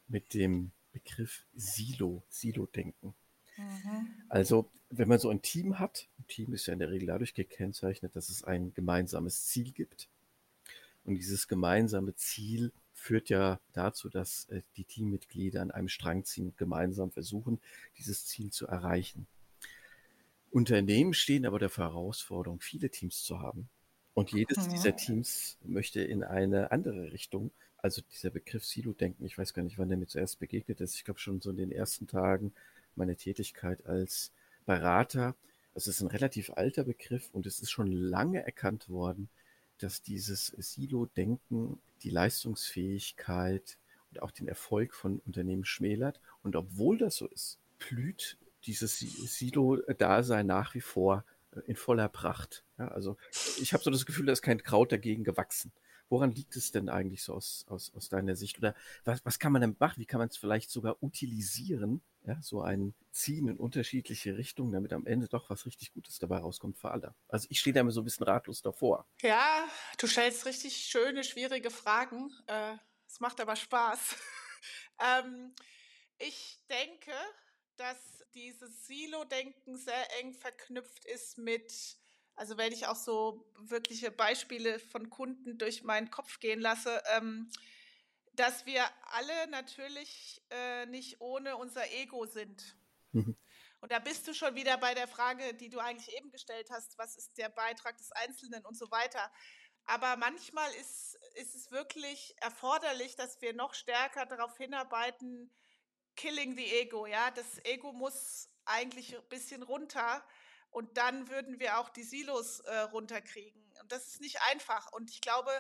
mit dem Begriff Silo, Silo-Denken. Mhm. Also, wenn man so ein Team hat, ein Team ist ja in der Regel dadurch gekennzeichnet, dass es ein gemeinsames Ziel gibt. Und dieses gemeinsame Ziel führt ja dazu, dass äh, die Teammitglieder an einem Strang ziehen und gemeinsam versuchen, dieses Ziel zu erreichen. Unternehmen stehen aber der Herausforderung, viele Teams zu haben. Und jedes ja. dieser Teams möchte in eine andere Richtung. Also dieser Begriff Silo-Denken, ich weiß gar nicht, wann der mir zuerst begegnet ist. Ich glaube schon so in den ersten Tagen meiner Tätigkeit als Berater. Es ist ein relativ alter Begriff und es ist schon lange erkannt worden, dass dieses Silo-Denken die Leistungsfähigkeit und auch den Erfolg von Unternehmen schmälert. Und obwohl das so ist, blüht dieses Silo-Dasein nach wie vor äh, in voller Pracht. Ja, also ich habe so das Gefühl, da ist kein Kraut dagegen gewachsen. Woran liegt es denn eigentlich so aus, aus, aus deiner Sicht? Oder was, was kann man denn machen? Wie kann man es vielleicht sogar utilisieren? Ja, so ein Ziehen in unterschiedliche Richtungen, damit am Ende doch was richtig Gutes dabei rauskommt für alle. Also ich stehe da immer so ein bisschen ratlos davor. Ja, du stellst richtig schöne, schwierige Fragen. Äh, es macht aber Spaß. ähm, ich denke, dass dieses Silo-Denken sehr eng verknüpft ist mit, also wenn ich auch so wirkliche Beispiele von Kunden durch meinen Kopf gehen lasse, ähm, dass wir alle natürlich äh, nicht ohne unser Ego sind. Mhm. Und da bist du schon wieder bei der Frage, die du eigentlich eben gestellt hast, was ist der Beitrag des Einzelnen und so weiter. Aber manchmal ist, ist es wirklich erforderlich, dass wir noch stärker darauf hinarbeiten, killing the ego, ja. Das Ego muss eigentlich ein bisschen runter und dann würden wir auch die Silos äh, runterkriegen. Und das ist nicht einfach. Und ich glaube,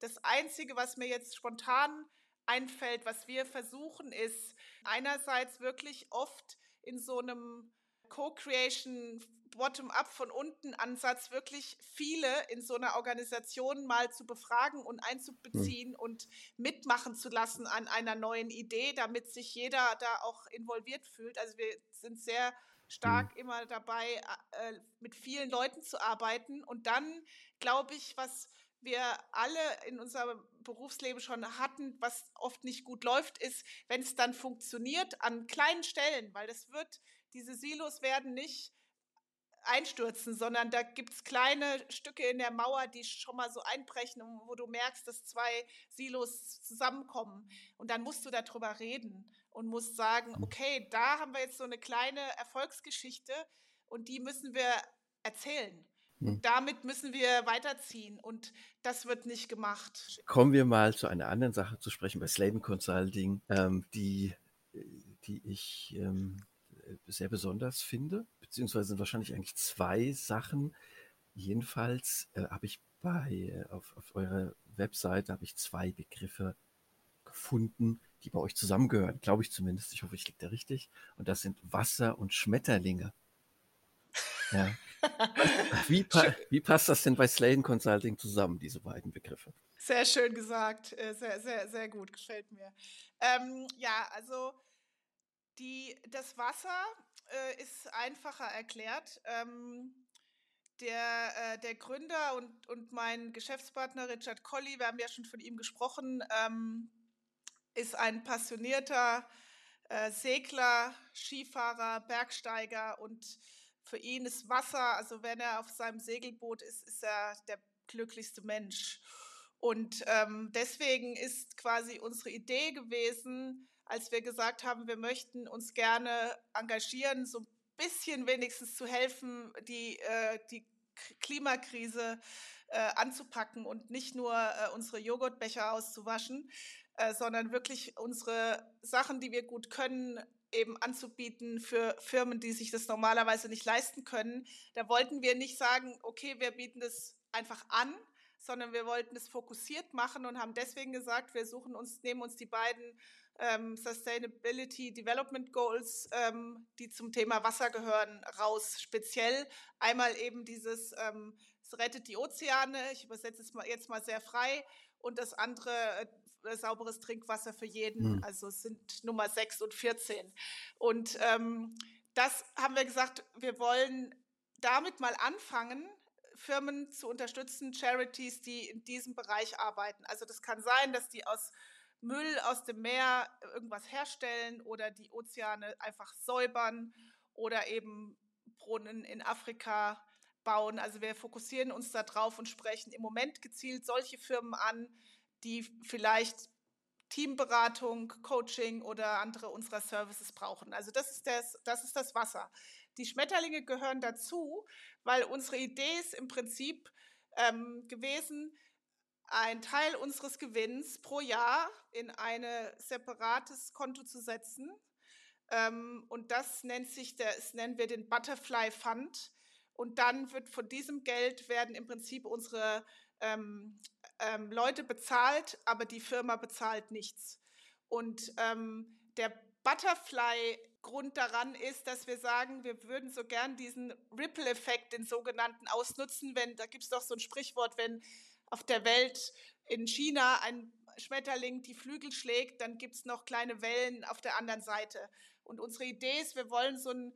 das Einzige, was mir jetzt spontan einfällt, was wir versuchen, ist einerseits wirklich oft in so einem Co-Creation Bottom-up von unten Ansatz wirklich viele in so einer Organisation mal zu befragen und einzubeziehen mhm. und mitmachen zu lassen an einer neuen Idee, damit sich jeder da auch involviert fühlt. Also wir sind sehr stark mhm. immer dabei, äh, mit vielen Leuten zu arbeiten. Und dann glaube ich, was wir alle in unserem Berufsleben schon hatten, was oft nicht gut läuft, ist, wenn es dann funktioniert an kleinen Stellen, weil das wird, diese Silos werden nicht einstürzen, sondern da gibt es kleine Stücke in der Mauer, die schon mal so einbrechen, wo du merkst, dass zwei Silos zusammenkommen. Und dann musst du darüber reden und musst sagen, mhm. okay, da haben wir jetzt so eine kleine Erfolgsgeschichte und die müssen wir erzählen. Mhm. damit müssen wir weiterziehen und das wird nicht gemacht. Kommen wir mal zu einer anderen Sache zu sprechen bei Sladen Consulting, ähm, die, die ich ähm, sehr besonders finde, beziehungsweise sind wahrscheinlich eigentlich zwei Sachen. Jedenfalls äh, habe ich bei äh, auf, auf eurer Webseite habe ich zwei Begriffe gefunden, die bei euch zusammengehören, glaube ich zumindest. Ich hoffe, ich liege da richtig. Und das sind Wasser und Schmetterlinge. Ja. Wie, wie, passt das denn bei Sladen Consulting zusammen, diese beiden Begriffe? Sehr schön gesagt, äh, sehr, sehr, sehr gut, gefällt mir. Ähm, ja, also die, das Wasser äh, ist einfacher erklärt. Ähm, der, äh, der Gründer und, und mein Geschäftspartner Richard Colley, wir haben ja schon von ihm gesprochen, ähm, ist ein passionierter äh, Segler, Skifahrer, Bergsteiger und für ihn ist Wasser, also wenn er auf seinem Segelboot ist, ist er der glücklichste Mensch. Und ähm, deswegen ist quasi unsere Idee gewesen, als wir gesagt haben, wir möchten uns gerne engagieren, so ein bisschen wenigstens zu helfen, die, äh, die Klimakrise äh, anzupacken und nicht nur äh, unsere Joghurtbecher auszuwaschen, äh, sondern wirklich unsere Sachen, die wir gut können, eben anzubieten für Firmen, die sich das normalerweise nicht leisten können. Da wollten wir nicht sagen, okay, wir bieten das einfach an, sondern wir wollten es fokussiert machen und haben deswegen gesagt, wir suchen uns, nehmen uns die beiden ähm, Sustainability Development Goals, ähm, die zum Thema Wasser gehören, raus. Speziell einmal eben dieses, ähm, es rettet die Ozeane, ich übersetze es jetzt mal sehr frei, und das andere, äh, sauberes Trinkwasser für jeden. Mhm. Also es sind Nummer 6 und 14. Und ähm, das haben wir gesagt, wir wollen damit mal anfangen, Firmen zu unterstützen, Charities, die in diesem Bereich arbeiten. Also das kann sein, dass die aus Müll aus dem Meer irgendwas herstellen oder die Ozeane einfach säubern oder eben Brunnen in Afrika bauen. Also wir fokussieren uns darauf und sprechen im Moment gezielt solche Firmen an, die vielleicht Teamberatung, Coaching oder andere unserer Services brauchen. Also das ist das, das ist das Wasser. Die Schmetterlinge gehören dazu, weil unsere Idee ist im Prinzip ähm, gewesen, ein Teil unseres Gewinns pro Jahr in ein separates Konto zu setzen. Ähm, und das nennt sich, das nennen wir den Butterfly Fund. Und dann wird von diesem Geld werden im Prinzip unsere ähm, ähm, Leute bezahlt, aber die Firma bezahlt nichts. Und ähm, der Butterfly-Grund daran ist, dass wir sagen, wir würden so gern diesen Ripple-Effekt, den sogenannten, ausnutzen. Wenn, da gibt es doch so ein Sprichwort, wenn auf der Welt in China ein Schmetterling die Flügel schlägt, dann gibt es noch kleine Wellen auf der anderen Seite. Und unsere Idee ist, wir wollen so ein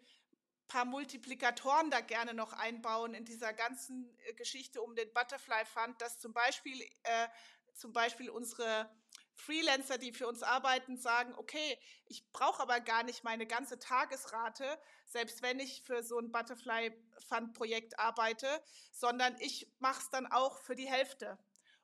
paar Multiplikatoren da gerne noch einbauen in dieser ganzen äh, Geschichte um den Butterfly Fund, dass zum Beispiel, äh, zum Beispiel unsere Freelancer, die für uns arbeiten, sagen, okay, ich brauche aber gar nicht meine ganze Tagesrate, selbst wenn ich für so ein Butterfly Fund Projekt arbeite, sondern ich mache es dann auch für die Hälfte.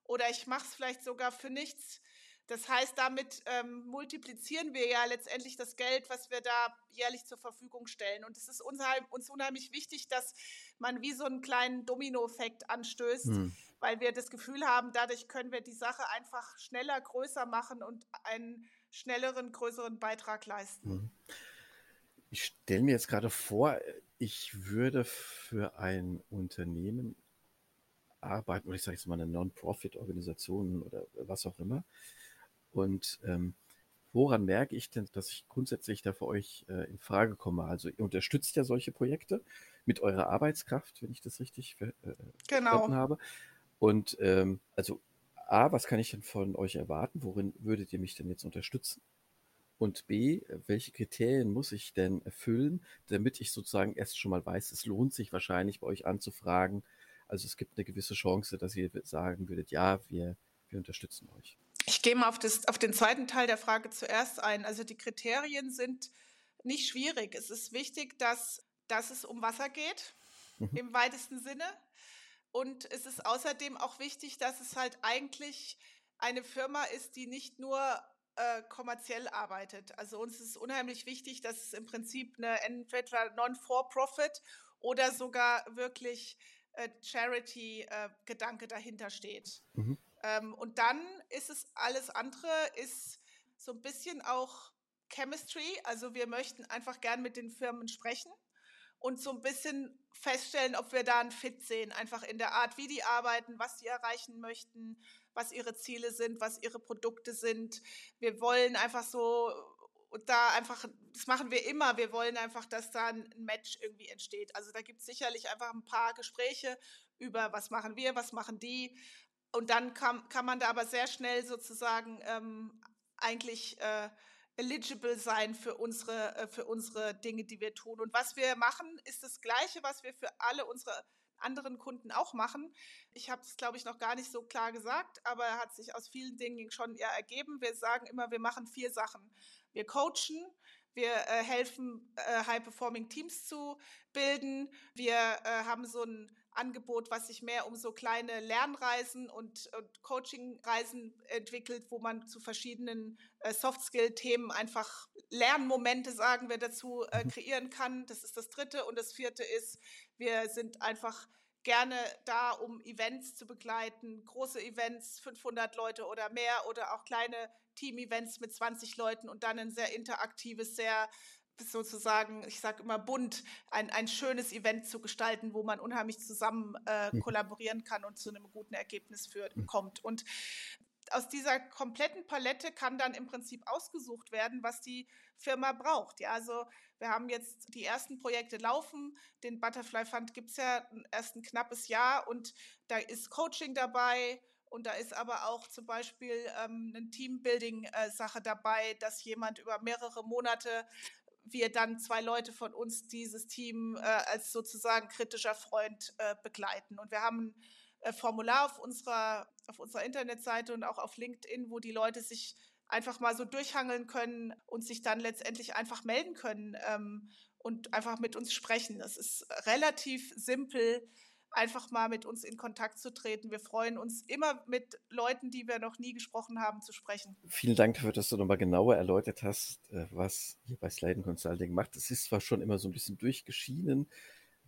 Oder ich mache es vielleicht sogar für nichts Das heißt, damit ähm, multiplizieren wir ja letztendlich das Geld, was wir da jährlich zur Verfügung stellen. Und es ist uns unheimlich wichtig, dass man wie so einen kleinen Dominoeffekt anstößt, hm. weil wir das Gefühl haben, dadurch können wir die Sache einfach schneller, größer machen und einen schnelleren, größeren Beitrag leisten. Hm. Ich stelle mir jetzt gerade vor, ich würde für ein Unternehmen arbeiten, oder ich sage jetzt mal eine Non-Profit-Organisation oder was auch immer, und ähm, woran merke ich denn, dass ich grundsätzlich da für euch äh, in Frage komme? Also ihr unterstützt ja solche Projekte mit eurer Arbeitskraft, wenn ich das richtig äh, genau. verstanden habe. Und ähm, also A, was kann ich denn von euch erwarten? Worin würdet ihr mich denn jetzt unterstützen? Und B, welche Kriterien muss ich denn erfüllen, damit ich sozusagen erst schon mal weiß, es lohnt sich wahrscheinlich bei euch anzufragen. Also es gibt eine gewisse Chance, dass ihr sagen würdet, ja, wir, wir unterstützen euch. Ich gehe mal auf, das, auf den zweiten Teil der Frage zuerst ein. Also die Kriterien sind nicht schwierig. Es ist wichtig, dass, dass es um Wasser geht, mhm. im weitesten Sinne. Und es ist außerdem auch wichtig, dass es halt eigentlich eine Firma ist, die nicht nur äh, kommerziell arbeitet. Also uns ist unheimlich wichtig, dass es im Prinzip eine entweder Non-For-Profit oder sogar wirklich äh, Charity-Gedanke äh, dahinter steht. Mhm. Ähm, und dann ist es alles andere, ist so ein bisschen auch Chemistry. Also wir möchten einfach gern mit den Firmen sprechen und so ein bisschen feststellen, ob wir da einen Fit sehen, einfach in der Art, wie die arbeiten, was sie erreichen möchten, was ihre Ziele sind, was ihre Produkte sind. Wir wollen einfach so da einfach, das machen wir immer, wir wollen einfach, dass da ein Match irgendwie entsteht. Also da gibt es sicherlich einfach ein paar Gespräche über, was machen wir, was machen die, und dann kann, kann man da aber sehr schnell sozusagen ähm, eigentlich äh, eligible sein für unsere, äh, für unsere Dinge, die wir tun. Und was wir machen, ist das Gleiche, was wir für alle unsere anderen Kunden auch machen. Ich habe es, glaube ich, noch gar nicht so klar gesagt, aber hat sich aus vielen Dingen schon ja ergeben. Wir sagen immer, wir machen vier Sachen. Wir coachen, wir äh, helfen, äh, High-Performing Teams zu bilden. Wir äh, haben so ein Angebot, was sich mehr um so kleine Lernreisen und, und Coachingreisen entwickelt, wo man zu verschiedenen äh, Soft-Skill-Themen einfach Lernmomente, sagen wir dazu, äh, mhm. kreieren kann. Das ist das Dritte. Und das Vierte ist, wir sind einfach gerne da, um Events zu begleiten, große Events, 500 Leute oder mehr oder auch kleine Team-Events mit 20 Leuten und dann ein sehr interaktives, sehr sozusagen, ich sage immer bunt, ein, ein schönes Event zu gestalten, wo man unheimlich zusammen äh, mhm. kollaborieren kann und zu einem guten Ergebnis führt, mhm. kommt. Und aus dieser kompletten Palette kann dann im Prinzip ausgesucht werden, was die Firma braucht. Ja, also wir haben jetzt die ersten Projekte laufen. Den Butterfly Fund gibt es ja erst ein knappes Jahr und da ist Coaching dabei. Und da ist aber auch zum Beispiel ähm, eine Teambuilding-Sache dabei, dass jemand über mehrere Monate wir dann zwei Leute von uns dieses Team äh, als sozusagen kritischer Freund äh, begleiten. Und wir haben ein äh, Formular auf unserer, auf unserer Internetseite und auch auf LinkedIn, wo die Leute sich einfach mal so durchhangeln können und sich dann letztendlich einfach melden können ähm, und einfach mit uns sprechen. Das ist relativ simpel einfach mal mit uns in Kontakt zu treten. Wir freuen uns immer mit Leuten, die wir noch nie gesprochen haben, zu sprechen. Vielen Dank dafür, dass du nochmal genauer erläutert hast, äh, was ihr bei Sladen Consulting macht. Es ist zwar schon immer so ein bisschen durchgeschienen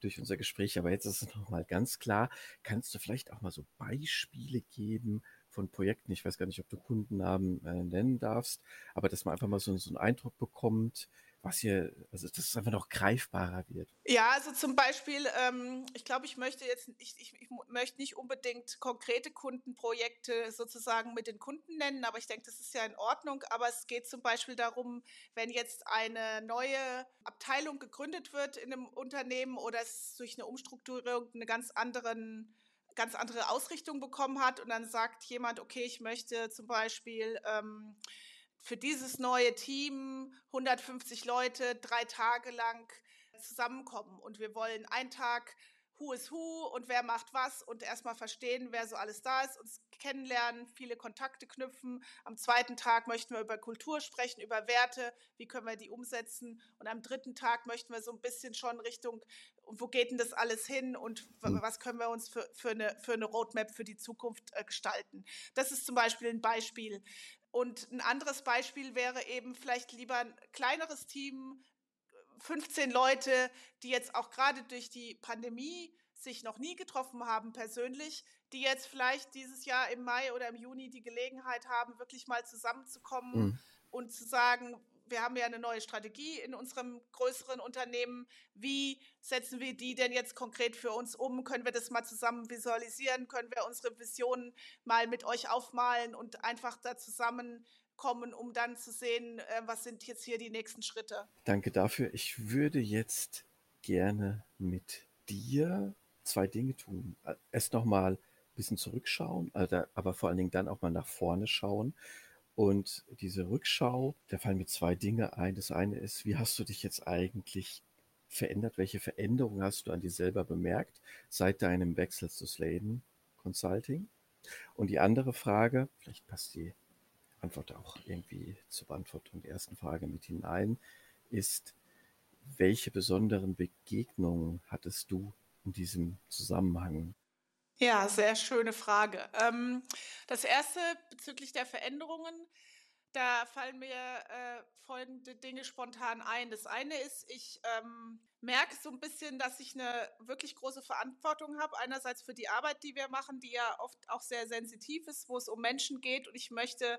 durch unser Gespräch, aber jetzt ist es nochmal ganz klar. Kannst du vielleicht auch mal so Beispiele geben von Projekten? Ich weiß gar nicht, ob du Kundennamen äh, nennen darfst, aber dass man einfach mal so, so einen Eindruck bekommt, was hier, also dass es einfach noch greifbarer wird. Ja, also zum Beispiel, ähm, ich glaube, ich möchte jetzt, ich, ich, ich, möchte nicht unbedingt konkrete Kundenprojekte sozusagen mit den Kunden nennen, aber ich denke, das ist ja in Ordnung. Aber es geht zum Beispiel darum, wenn jetzt eine neue Abteilung gegründet wird in einem Unternehmen oder es durch eine Umstrukturierung eine ganz anderen ganz andere Ausrichtung bekommen hat und dann sagt jemand, okay, ich möchte zum Beispiel ähm, für dieses neue Team 150 Leute drei Tage lang zusammenkommen. Und wir wollen einen Tag Who is Who und wer macht was und erstmal verstehen, wer so alles da ist, uns kennenlernen, viele Kontakte knüpfen. Am zweiten Tag möchten wir über Kultur sprechen, über Werte, wie können wir die umsetzen. Und am dritten Tag möchten wir so ein bisschen schon Richtung, wo geht denn das alles hin und hm. was können wir uns für, für, eine, für eine Roadmap für die Zukunft äh, gestalten. Das ist zum Beispiel ein Beispiel. Und ein anderes Beispiel wäre eben vielleicht lieber ein kleineres Team, 15 Leute, die jetzt auch gerade durch die Pandemie sich noch nie getroffen haben persönlich, die jetzt vielleicht dieses Jahr im Mai oder im Juni die Gelegenheit haben, wirklich mal zusammenzukommen mhm. und zu sagen, wir haben ja eine neue Strategie in unserem größeren Unternehmen. Wie setzen wir die denn jetzt konkret für uns um? Können wir das mal zusammen visualisieren? Können wir unsere Visionen mal mit euch aufmalen und einfach da zusammenkommen, um dann zu sehen, äh, was sind jetzt hier die nächsten Schritte? Danke dafür. Ich würde jetzt gerne mit dir zwei Dinge tun. Erst nochmal ein bisschen zurückschauen, aber vor allen Dingen dann auch mal nach vorne schauen. Und diese Rückschau, da fallen mir zwei Dinge ein. Das eine ist, wie hast du dich jetzt eigentlich verändert? Welche Veränderungen hast du an dir selber bemerkt seit deinem Wechsel zu Sladen Consulting? Und die andere Frage, vielleicht passt die Antwort auch irgendwie zur Beantwortung der ersten Frage mit hinein, ist, welche besonderen Begegnungen hattest du in diesem Zusammenhang? Ja, sehr schöne Frage. Ähm, das erste bezüglich der Veränderungen, da fallen mir äh, folgende Dinge spontan ein. Das eine ist, ich ähm, merke so ein bisschen, dass ich eine wirklich große Verantwortung habe. Einerseits für die Arbeit, die wir machen, die ja oft auch sehr sensitiv ist, wo es um Menschen geht. Und ich möchte,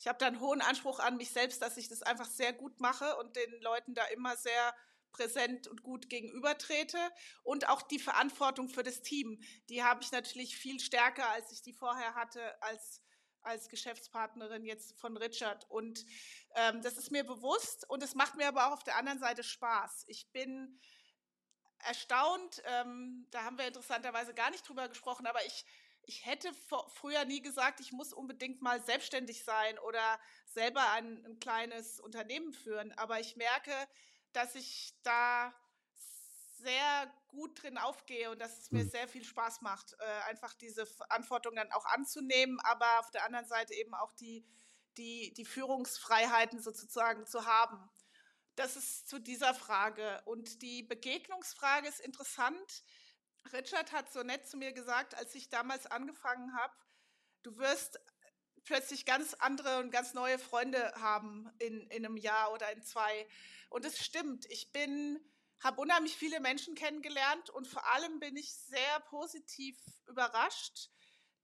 ich habe da einen hohen Anspruch an mich selbst, dass ich das einfach sehr gut mache und den Leuten da immer sehr präsent und gut gegenübertrete und auch die Verantwortung für das Team. Die habe ich natürlich viel stärker, als ich die vorher hatte, als als Geschäftspartnerin jetzt von Richard. Und ähm, das ist mir bewusst und es macht mir aber auch auf der anderen Seite Spaß. Ich bin erstaunt, ähm, da haben wir interessanterweise gar nicht drüber gesprochen, aber ich, ich hätte früher nie gesagt, ich muss unbedingt mal selbstständig sein oder selber ein, ein kleines Unternehmen führen. Aber ich merke, dass ich da sehr gut drin aufgehe und dass es mir mhm. sehr viel Spaß macht, äh, einfach diese Verantwortung dann auch anzunehmen, aber auf der anderen Seite eben auch die, die, die Führungsfreiheiten sozusagen zu haben. Das ist zu dieser Frage. Und die Begegnungsfrage ist interessant. Richard hat so nett zu mir gesagt, als ich damals angefangen habe, du wirst plötzlich ganz andere und ganz neue Freunde haben in, in einem Jahr oder in zwei. Und es stimmt, ich bin, habe unheimlich viele Menschen kennengelernt und vor allem bin ich sehr positiv überrascht,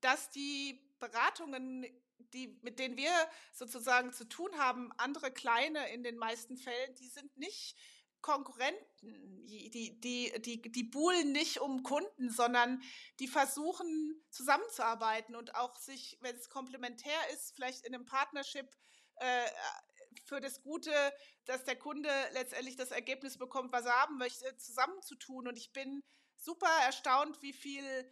dass die Beratungen, die, mit denen wir sozusagen zu tun haben, andere kleine in den meisten Fällen, die sind nicht Konkurrenten, die, die, die, die buhlen nicht um Kunden, sondern die versuchen zusammenzuarbeiten und auch sich, wenn es komplementär ist, vielleicht in einem Partnership äh, für das Gute, dass der Kunde letztendlich das Ergebnis bekommt, was er haben möchte, zusammenzutun. Und ich bin super erstaunt, wie viel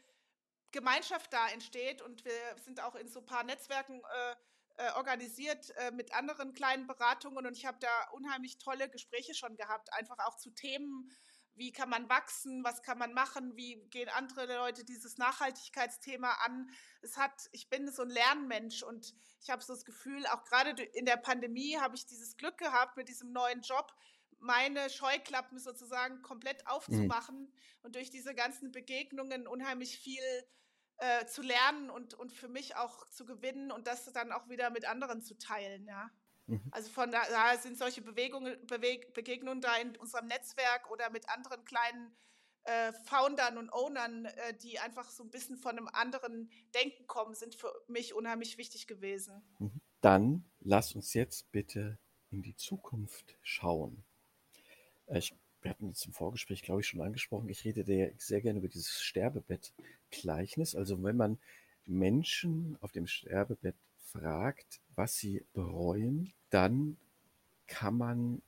Gemeinschaft da entsteht. Und wir sind auch in so ein paar Netzwerken äh, äh, organisiert äh, mit anderen kleinen Beratungen und ich habe da unheimlich tolle Gespräche schon gehabt, einfach auch zu Themen, wie kann man wachsen, was kann man machen, wie gehen andere Leute dieses Nachhaltigkeitsthema an. Es hat, ich bin so ein Lernmensch und ich habe so das Gefühl, auch gerade in der Pandemie habe ich dieses Glück gehabt mit diesem neuen Job, meine Scheuklappen sozusagen komplett mhm. aufzumachen mhm. und durch diese ganzen Begegnungen unheimlich viel äh, zu lernen und, und für mich auch zu gewinnen und das dann auch wieder mit anderen zu teilen, ja. Mhm. Also von daher sind solche Bewegungen, Beweg Begegnungen da in unserem Netzwerk oder mit anderen kleinen äh, Foundern und Ownern, äh, die einfach so ein bisschen von einem anderen Denken kommen, sind für mich unheimlich wichtig gewesen. Mhm. Dann lass uns jetzt bitte in die Zukunft schauen. Äh, ich wir hatten jetzt im Vorgespräch, glaube ich, schon angesprochen, ich rede dir sehr gerne über dieses Sterbebett-Gleichnis. Also wenn man Menschen auf dem Sterbebett fragt, was sie bereuen, dann kann man,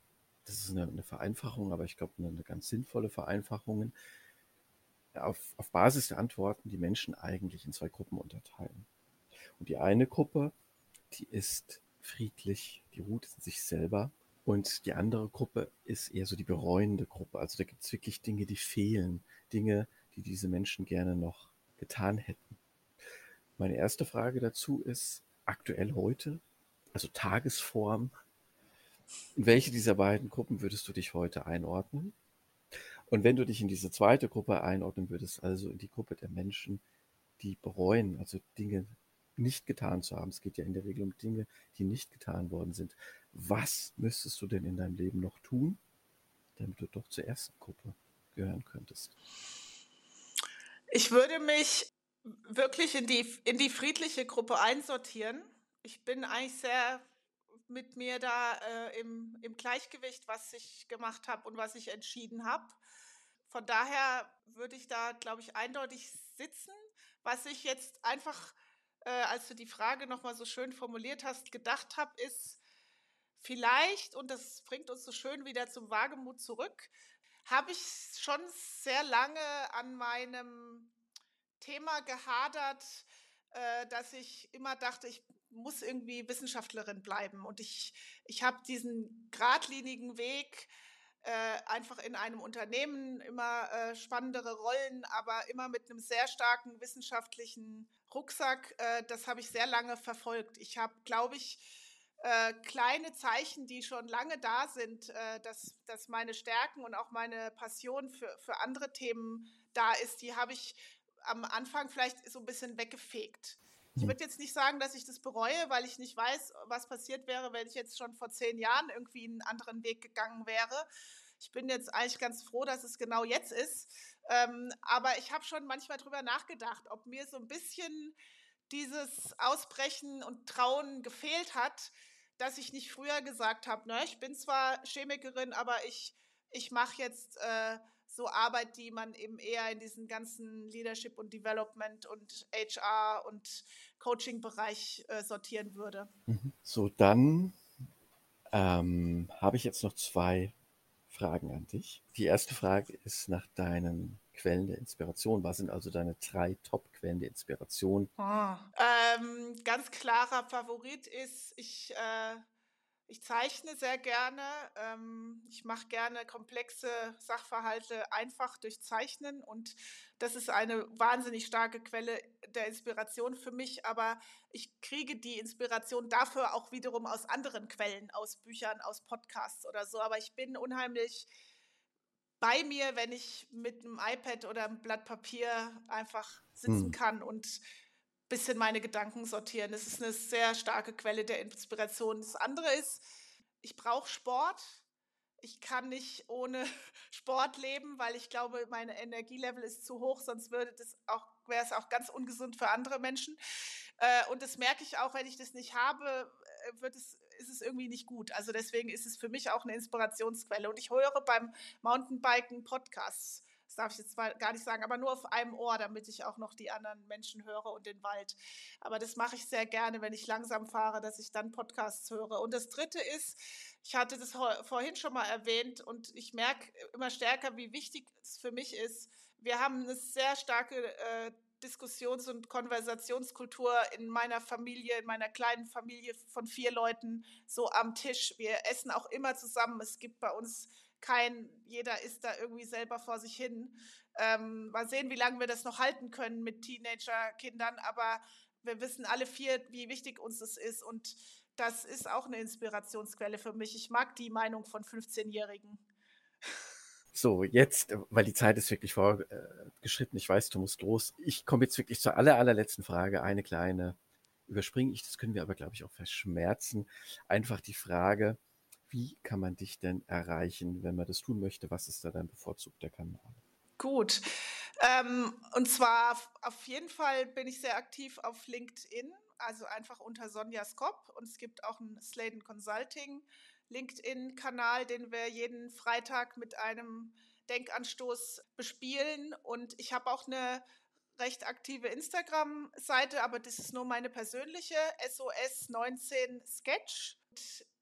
das ist eine, eine Vereinfachung, aber ich glaube eine, eine, ganz sinnvolle Vereinfachung, auf, auf Basis der Antworten die Menschen eigentlich in zwei Gruppen unterteilen. Und die eine Gruppe, die ist friedlich, die ruht in sich selber und die andere Gruppe ist eher so die bereuende Gruppe. Also da gibt es wirklich Dinge, die fehlen, Dinge, die diese Menschen gerne noch getan hätten. Meine erste Frage dazu ist, aktuell heute, also Tagesform, in welche dieser beiden Gruppen würdest du dich heute einordnen? Und wenn du dich in diese zweite Gruppe einordnen würdest, also in die Gruppe der Menschen, die bereuen, also Dinge nicht getan zu haben. Es geht ja in der Regel um Dinge, die nicht getan worden sind. Was müsstest du denn in deinem Leben noch tun, damit du doch zur ersten Gruppe gehören könntest? Ich würde mich wirklich in die, in die friedliche Gruppe einsortieren. Ich bin eigentlich sehr mit mir da äh, im, im Gleichgewicht, was ich gemacht habe und was ich entschieden habe. Von daher würde ich da, glaube ich, eindeutig sitzen. Was ich jetzt einfach, äh, als du die Frage nochmal so schön formuliert hast, gedacht habe, ist vielleicht, und das bringt uns so schön wieder zum Wagemut zurück, habe ich schon sehr lange an meinem Thema gehadert, äh, dass ich immer dachte, ich muss irgendwie Wissenschaftlerin bleiben. Und ich, ich habe diesen geradlinigen Weg, äh, einfach in einem Unternehmen immer äh, spannendere Rollen, aber immer mit einem sehr starken wissenschaftlichen Rucksack. Äh, das habe ich sehr lange verfolgt. Ich habe, glaube ich, äh, kleine Zeichen, die schon lange da sind, äh, dass, dass meine Stärken und auch meine Passion für, für andere Themen da ist, die habe ich am Anfang vielleicht so ein bisschen weggefegt. Ich hm. würde jetzt nicht sagen, dass ich das bereue, weil ich nicht weiß, was passiert wäre, wenn ich jetzt schon vor zehn Jahren irgendwie einen anderen Weg gegangen wäre. Ich bin jetzt eigentlich ganz froh, dass es genau jetzt ist. Ähm, aber ich habe schon manchmal drüber nachgedacht, ob mir so ein bisschen dieses Ausbrechen und Trauen gefehlt hat, dass ich nicht früher gesagt habe, ne, ich bin zwar Chemikerin, aber ich, ich mache jetzt äh, so Arbeit, die man eben eher in diesen ganzen Leadership und Development und HR und Coaching-Bereich äh, sortieren würde. Mhm. So, dann ähm, habe ich jetzt noch zwei Fragen an dich. Die erste Frage ist nach deinen Quellen der Inspiration. Was sind also deine drei Top-Quellen der Inspiration? Oh, ähm, ganz klarer Favorit ist, ich äh, ich zeichne sehr gerne. Ähm, ich mache gerne komplexe Sachverhalte einfach durch Zeichnen und das ist eine wahnsinnig starke Quelle der Inspiration für mich. Aber ich kriege die Inspiration dafür auch wiederum aus anderen Quellen, aus Büchern, aus Podcasts oder so. Aber ich bin unheimlich bei mir, wenn ich mit einem iPad oder einem Blatt Papier einfach sitzen hm. kann und bisschen meine Gedanken sortieren. Das ist eine sehr starke Quelle der Inspiration. Das andere ist, ich brauche Sport. Ich kann nicht ohne Sport leben, weil ich glaube, mein Energielevel ist zu hoch, sonst würde das auch, wäre es auch ganz ungesund für andere Menschen. Äh, und das merke ich auch, wenn ich das nicht habe, äh, wird es, ist es irgendwie nicht gut. Also deswegen ist es für mich auch eine Inspirationsquelle. Und ich höre beim Mountainbiken Podcasts das darf ich jetzt gar nicht sagen, aber nur auf einem Ohr, damit ich auch noch die anderen Menschen höre und den Wald. Aber das mache ich sehr gerne, wenn ich langsam fahre, dass ich dann Podcasts höre. Und das Dritte ist, ich hatte das vorhin schon mal erwähnt und ich merke immer stärker, wie wichtig es für mich ist. Wir haben eine sehr starke äh, Diskussions- und Konversationskultur in meiner Familie, in meiner kleinen Familie von vier Leuten so am Tisch. Wir essen auch immer zusammen. Es gibt bei uns kein, jeder ist da irgendwie selber vor sich hin. Ähm, mal sehen, wie lange wir das noch halten können mit Teenager-Kindern, aber wir wissen alle vier, wie wichtig uns das ist und das ist auch eine Inspirationsquelle für mich. Ich mag die Meinung von 15-Jährigen. So, jetzt, weil die Zeit ist wirklich vorgeschritten, ich weiß, du musst los. Ich komme jetzt wirklich zur aller, allerletzten Frage, eine kleine überspringe ich, das können wir aber, glaube ich, auch verschmerzen. Einfach die Frage, wie kann man dich denn erreichen, wenn man das tun möchte? Was ist da dein bevorzugter Kanal? Gut. Ähm, und zwar auf jeden Fall bin ich sehr aktiv auf LinkedIn, also einfach unter Sonja Skop. Und es gibt auch einen Sladen Consulting LinkedIn-Kanal, den wir jeden Freitag mit einem Denkanstoß bespielen. Und ich habe auch eine recht aktive Instagram-Seite, aber das ist nur meine persönliche SOS 19 Sketch.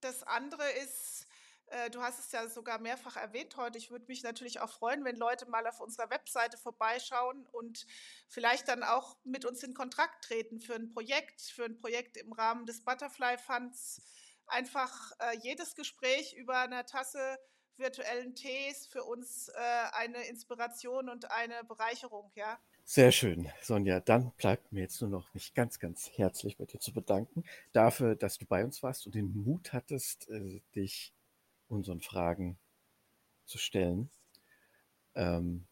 Das andere ist, äh, du hast es ja sogar mehrfach erwähnt heute, ich würde mich natürlich auch freuen, wenn Leute mal auf unserer Webseite vorbeischauen und vielleicht dann auch mit uns in Kontakt treten für ein Projekt, für ein Projekt im Rahmen des Butterfly Funds. Einfach äh, jedes Gespräch über eine Tasse virtuellen Tees für uns äh, eine Inspiration und eine Bereicherung, ja. Sehr schön, Sonja. Dann bleibt mir jetzt nur noch mich ganz, ganz herzlich bei dir zu bedanken dafür, dass du bei uns warst und den Mut hattest, äh, dich unseren Fragen zu stellen. Ähm,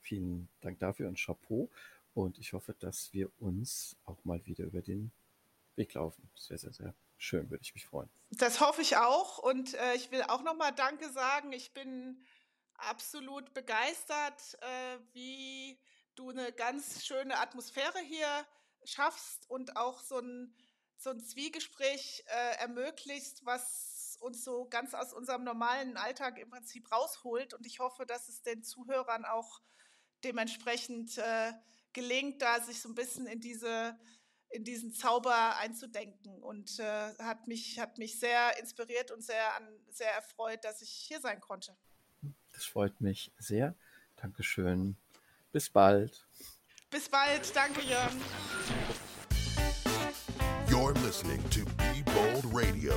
vielen Dank dafür und Chapeau. Und ich hoffe, dass wir uns auch mal wieder über den Weg laufen. Wäre sehr, sehr schön, würde ich mich freuen. Das hoffe ich auch. Und äh, ich will auch nochmal Danke sagen. Ich bin absolut begeistert, äh, wie du eine ganz schöne Atmosphäre hier schaffst und auch so ein, so ein Zwiegespräch äh, ermöglicht, was uns so ganz aus unserem normalen Alltag im Prinzip rausholt. Und ich hoffe, dass es den Zuhörern auch dementsprechend äh, gelingt, da sich so ein bisschen in diese in diesen Zauber einzudenken und äh, hat mich hat mich sehr inspiriert und sehr an, sehr erfreut, dass ich hier sein konnte. Das freut mich sehr. Dankeschön. Bis bald. Bis bald. Danke, Jörn. You're listening to Be Bold Radio.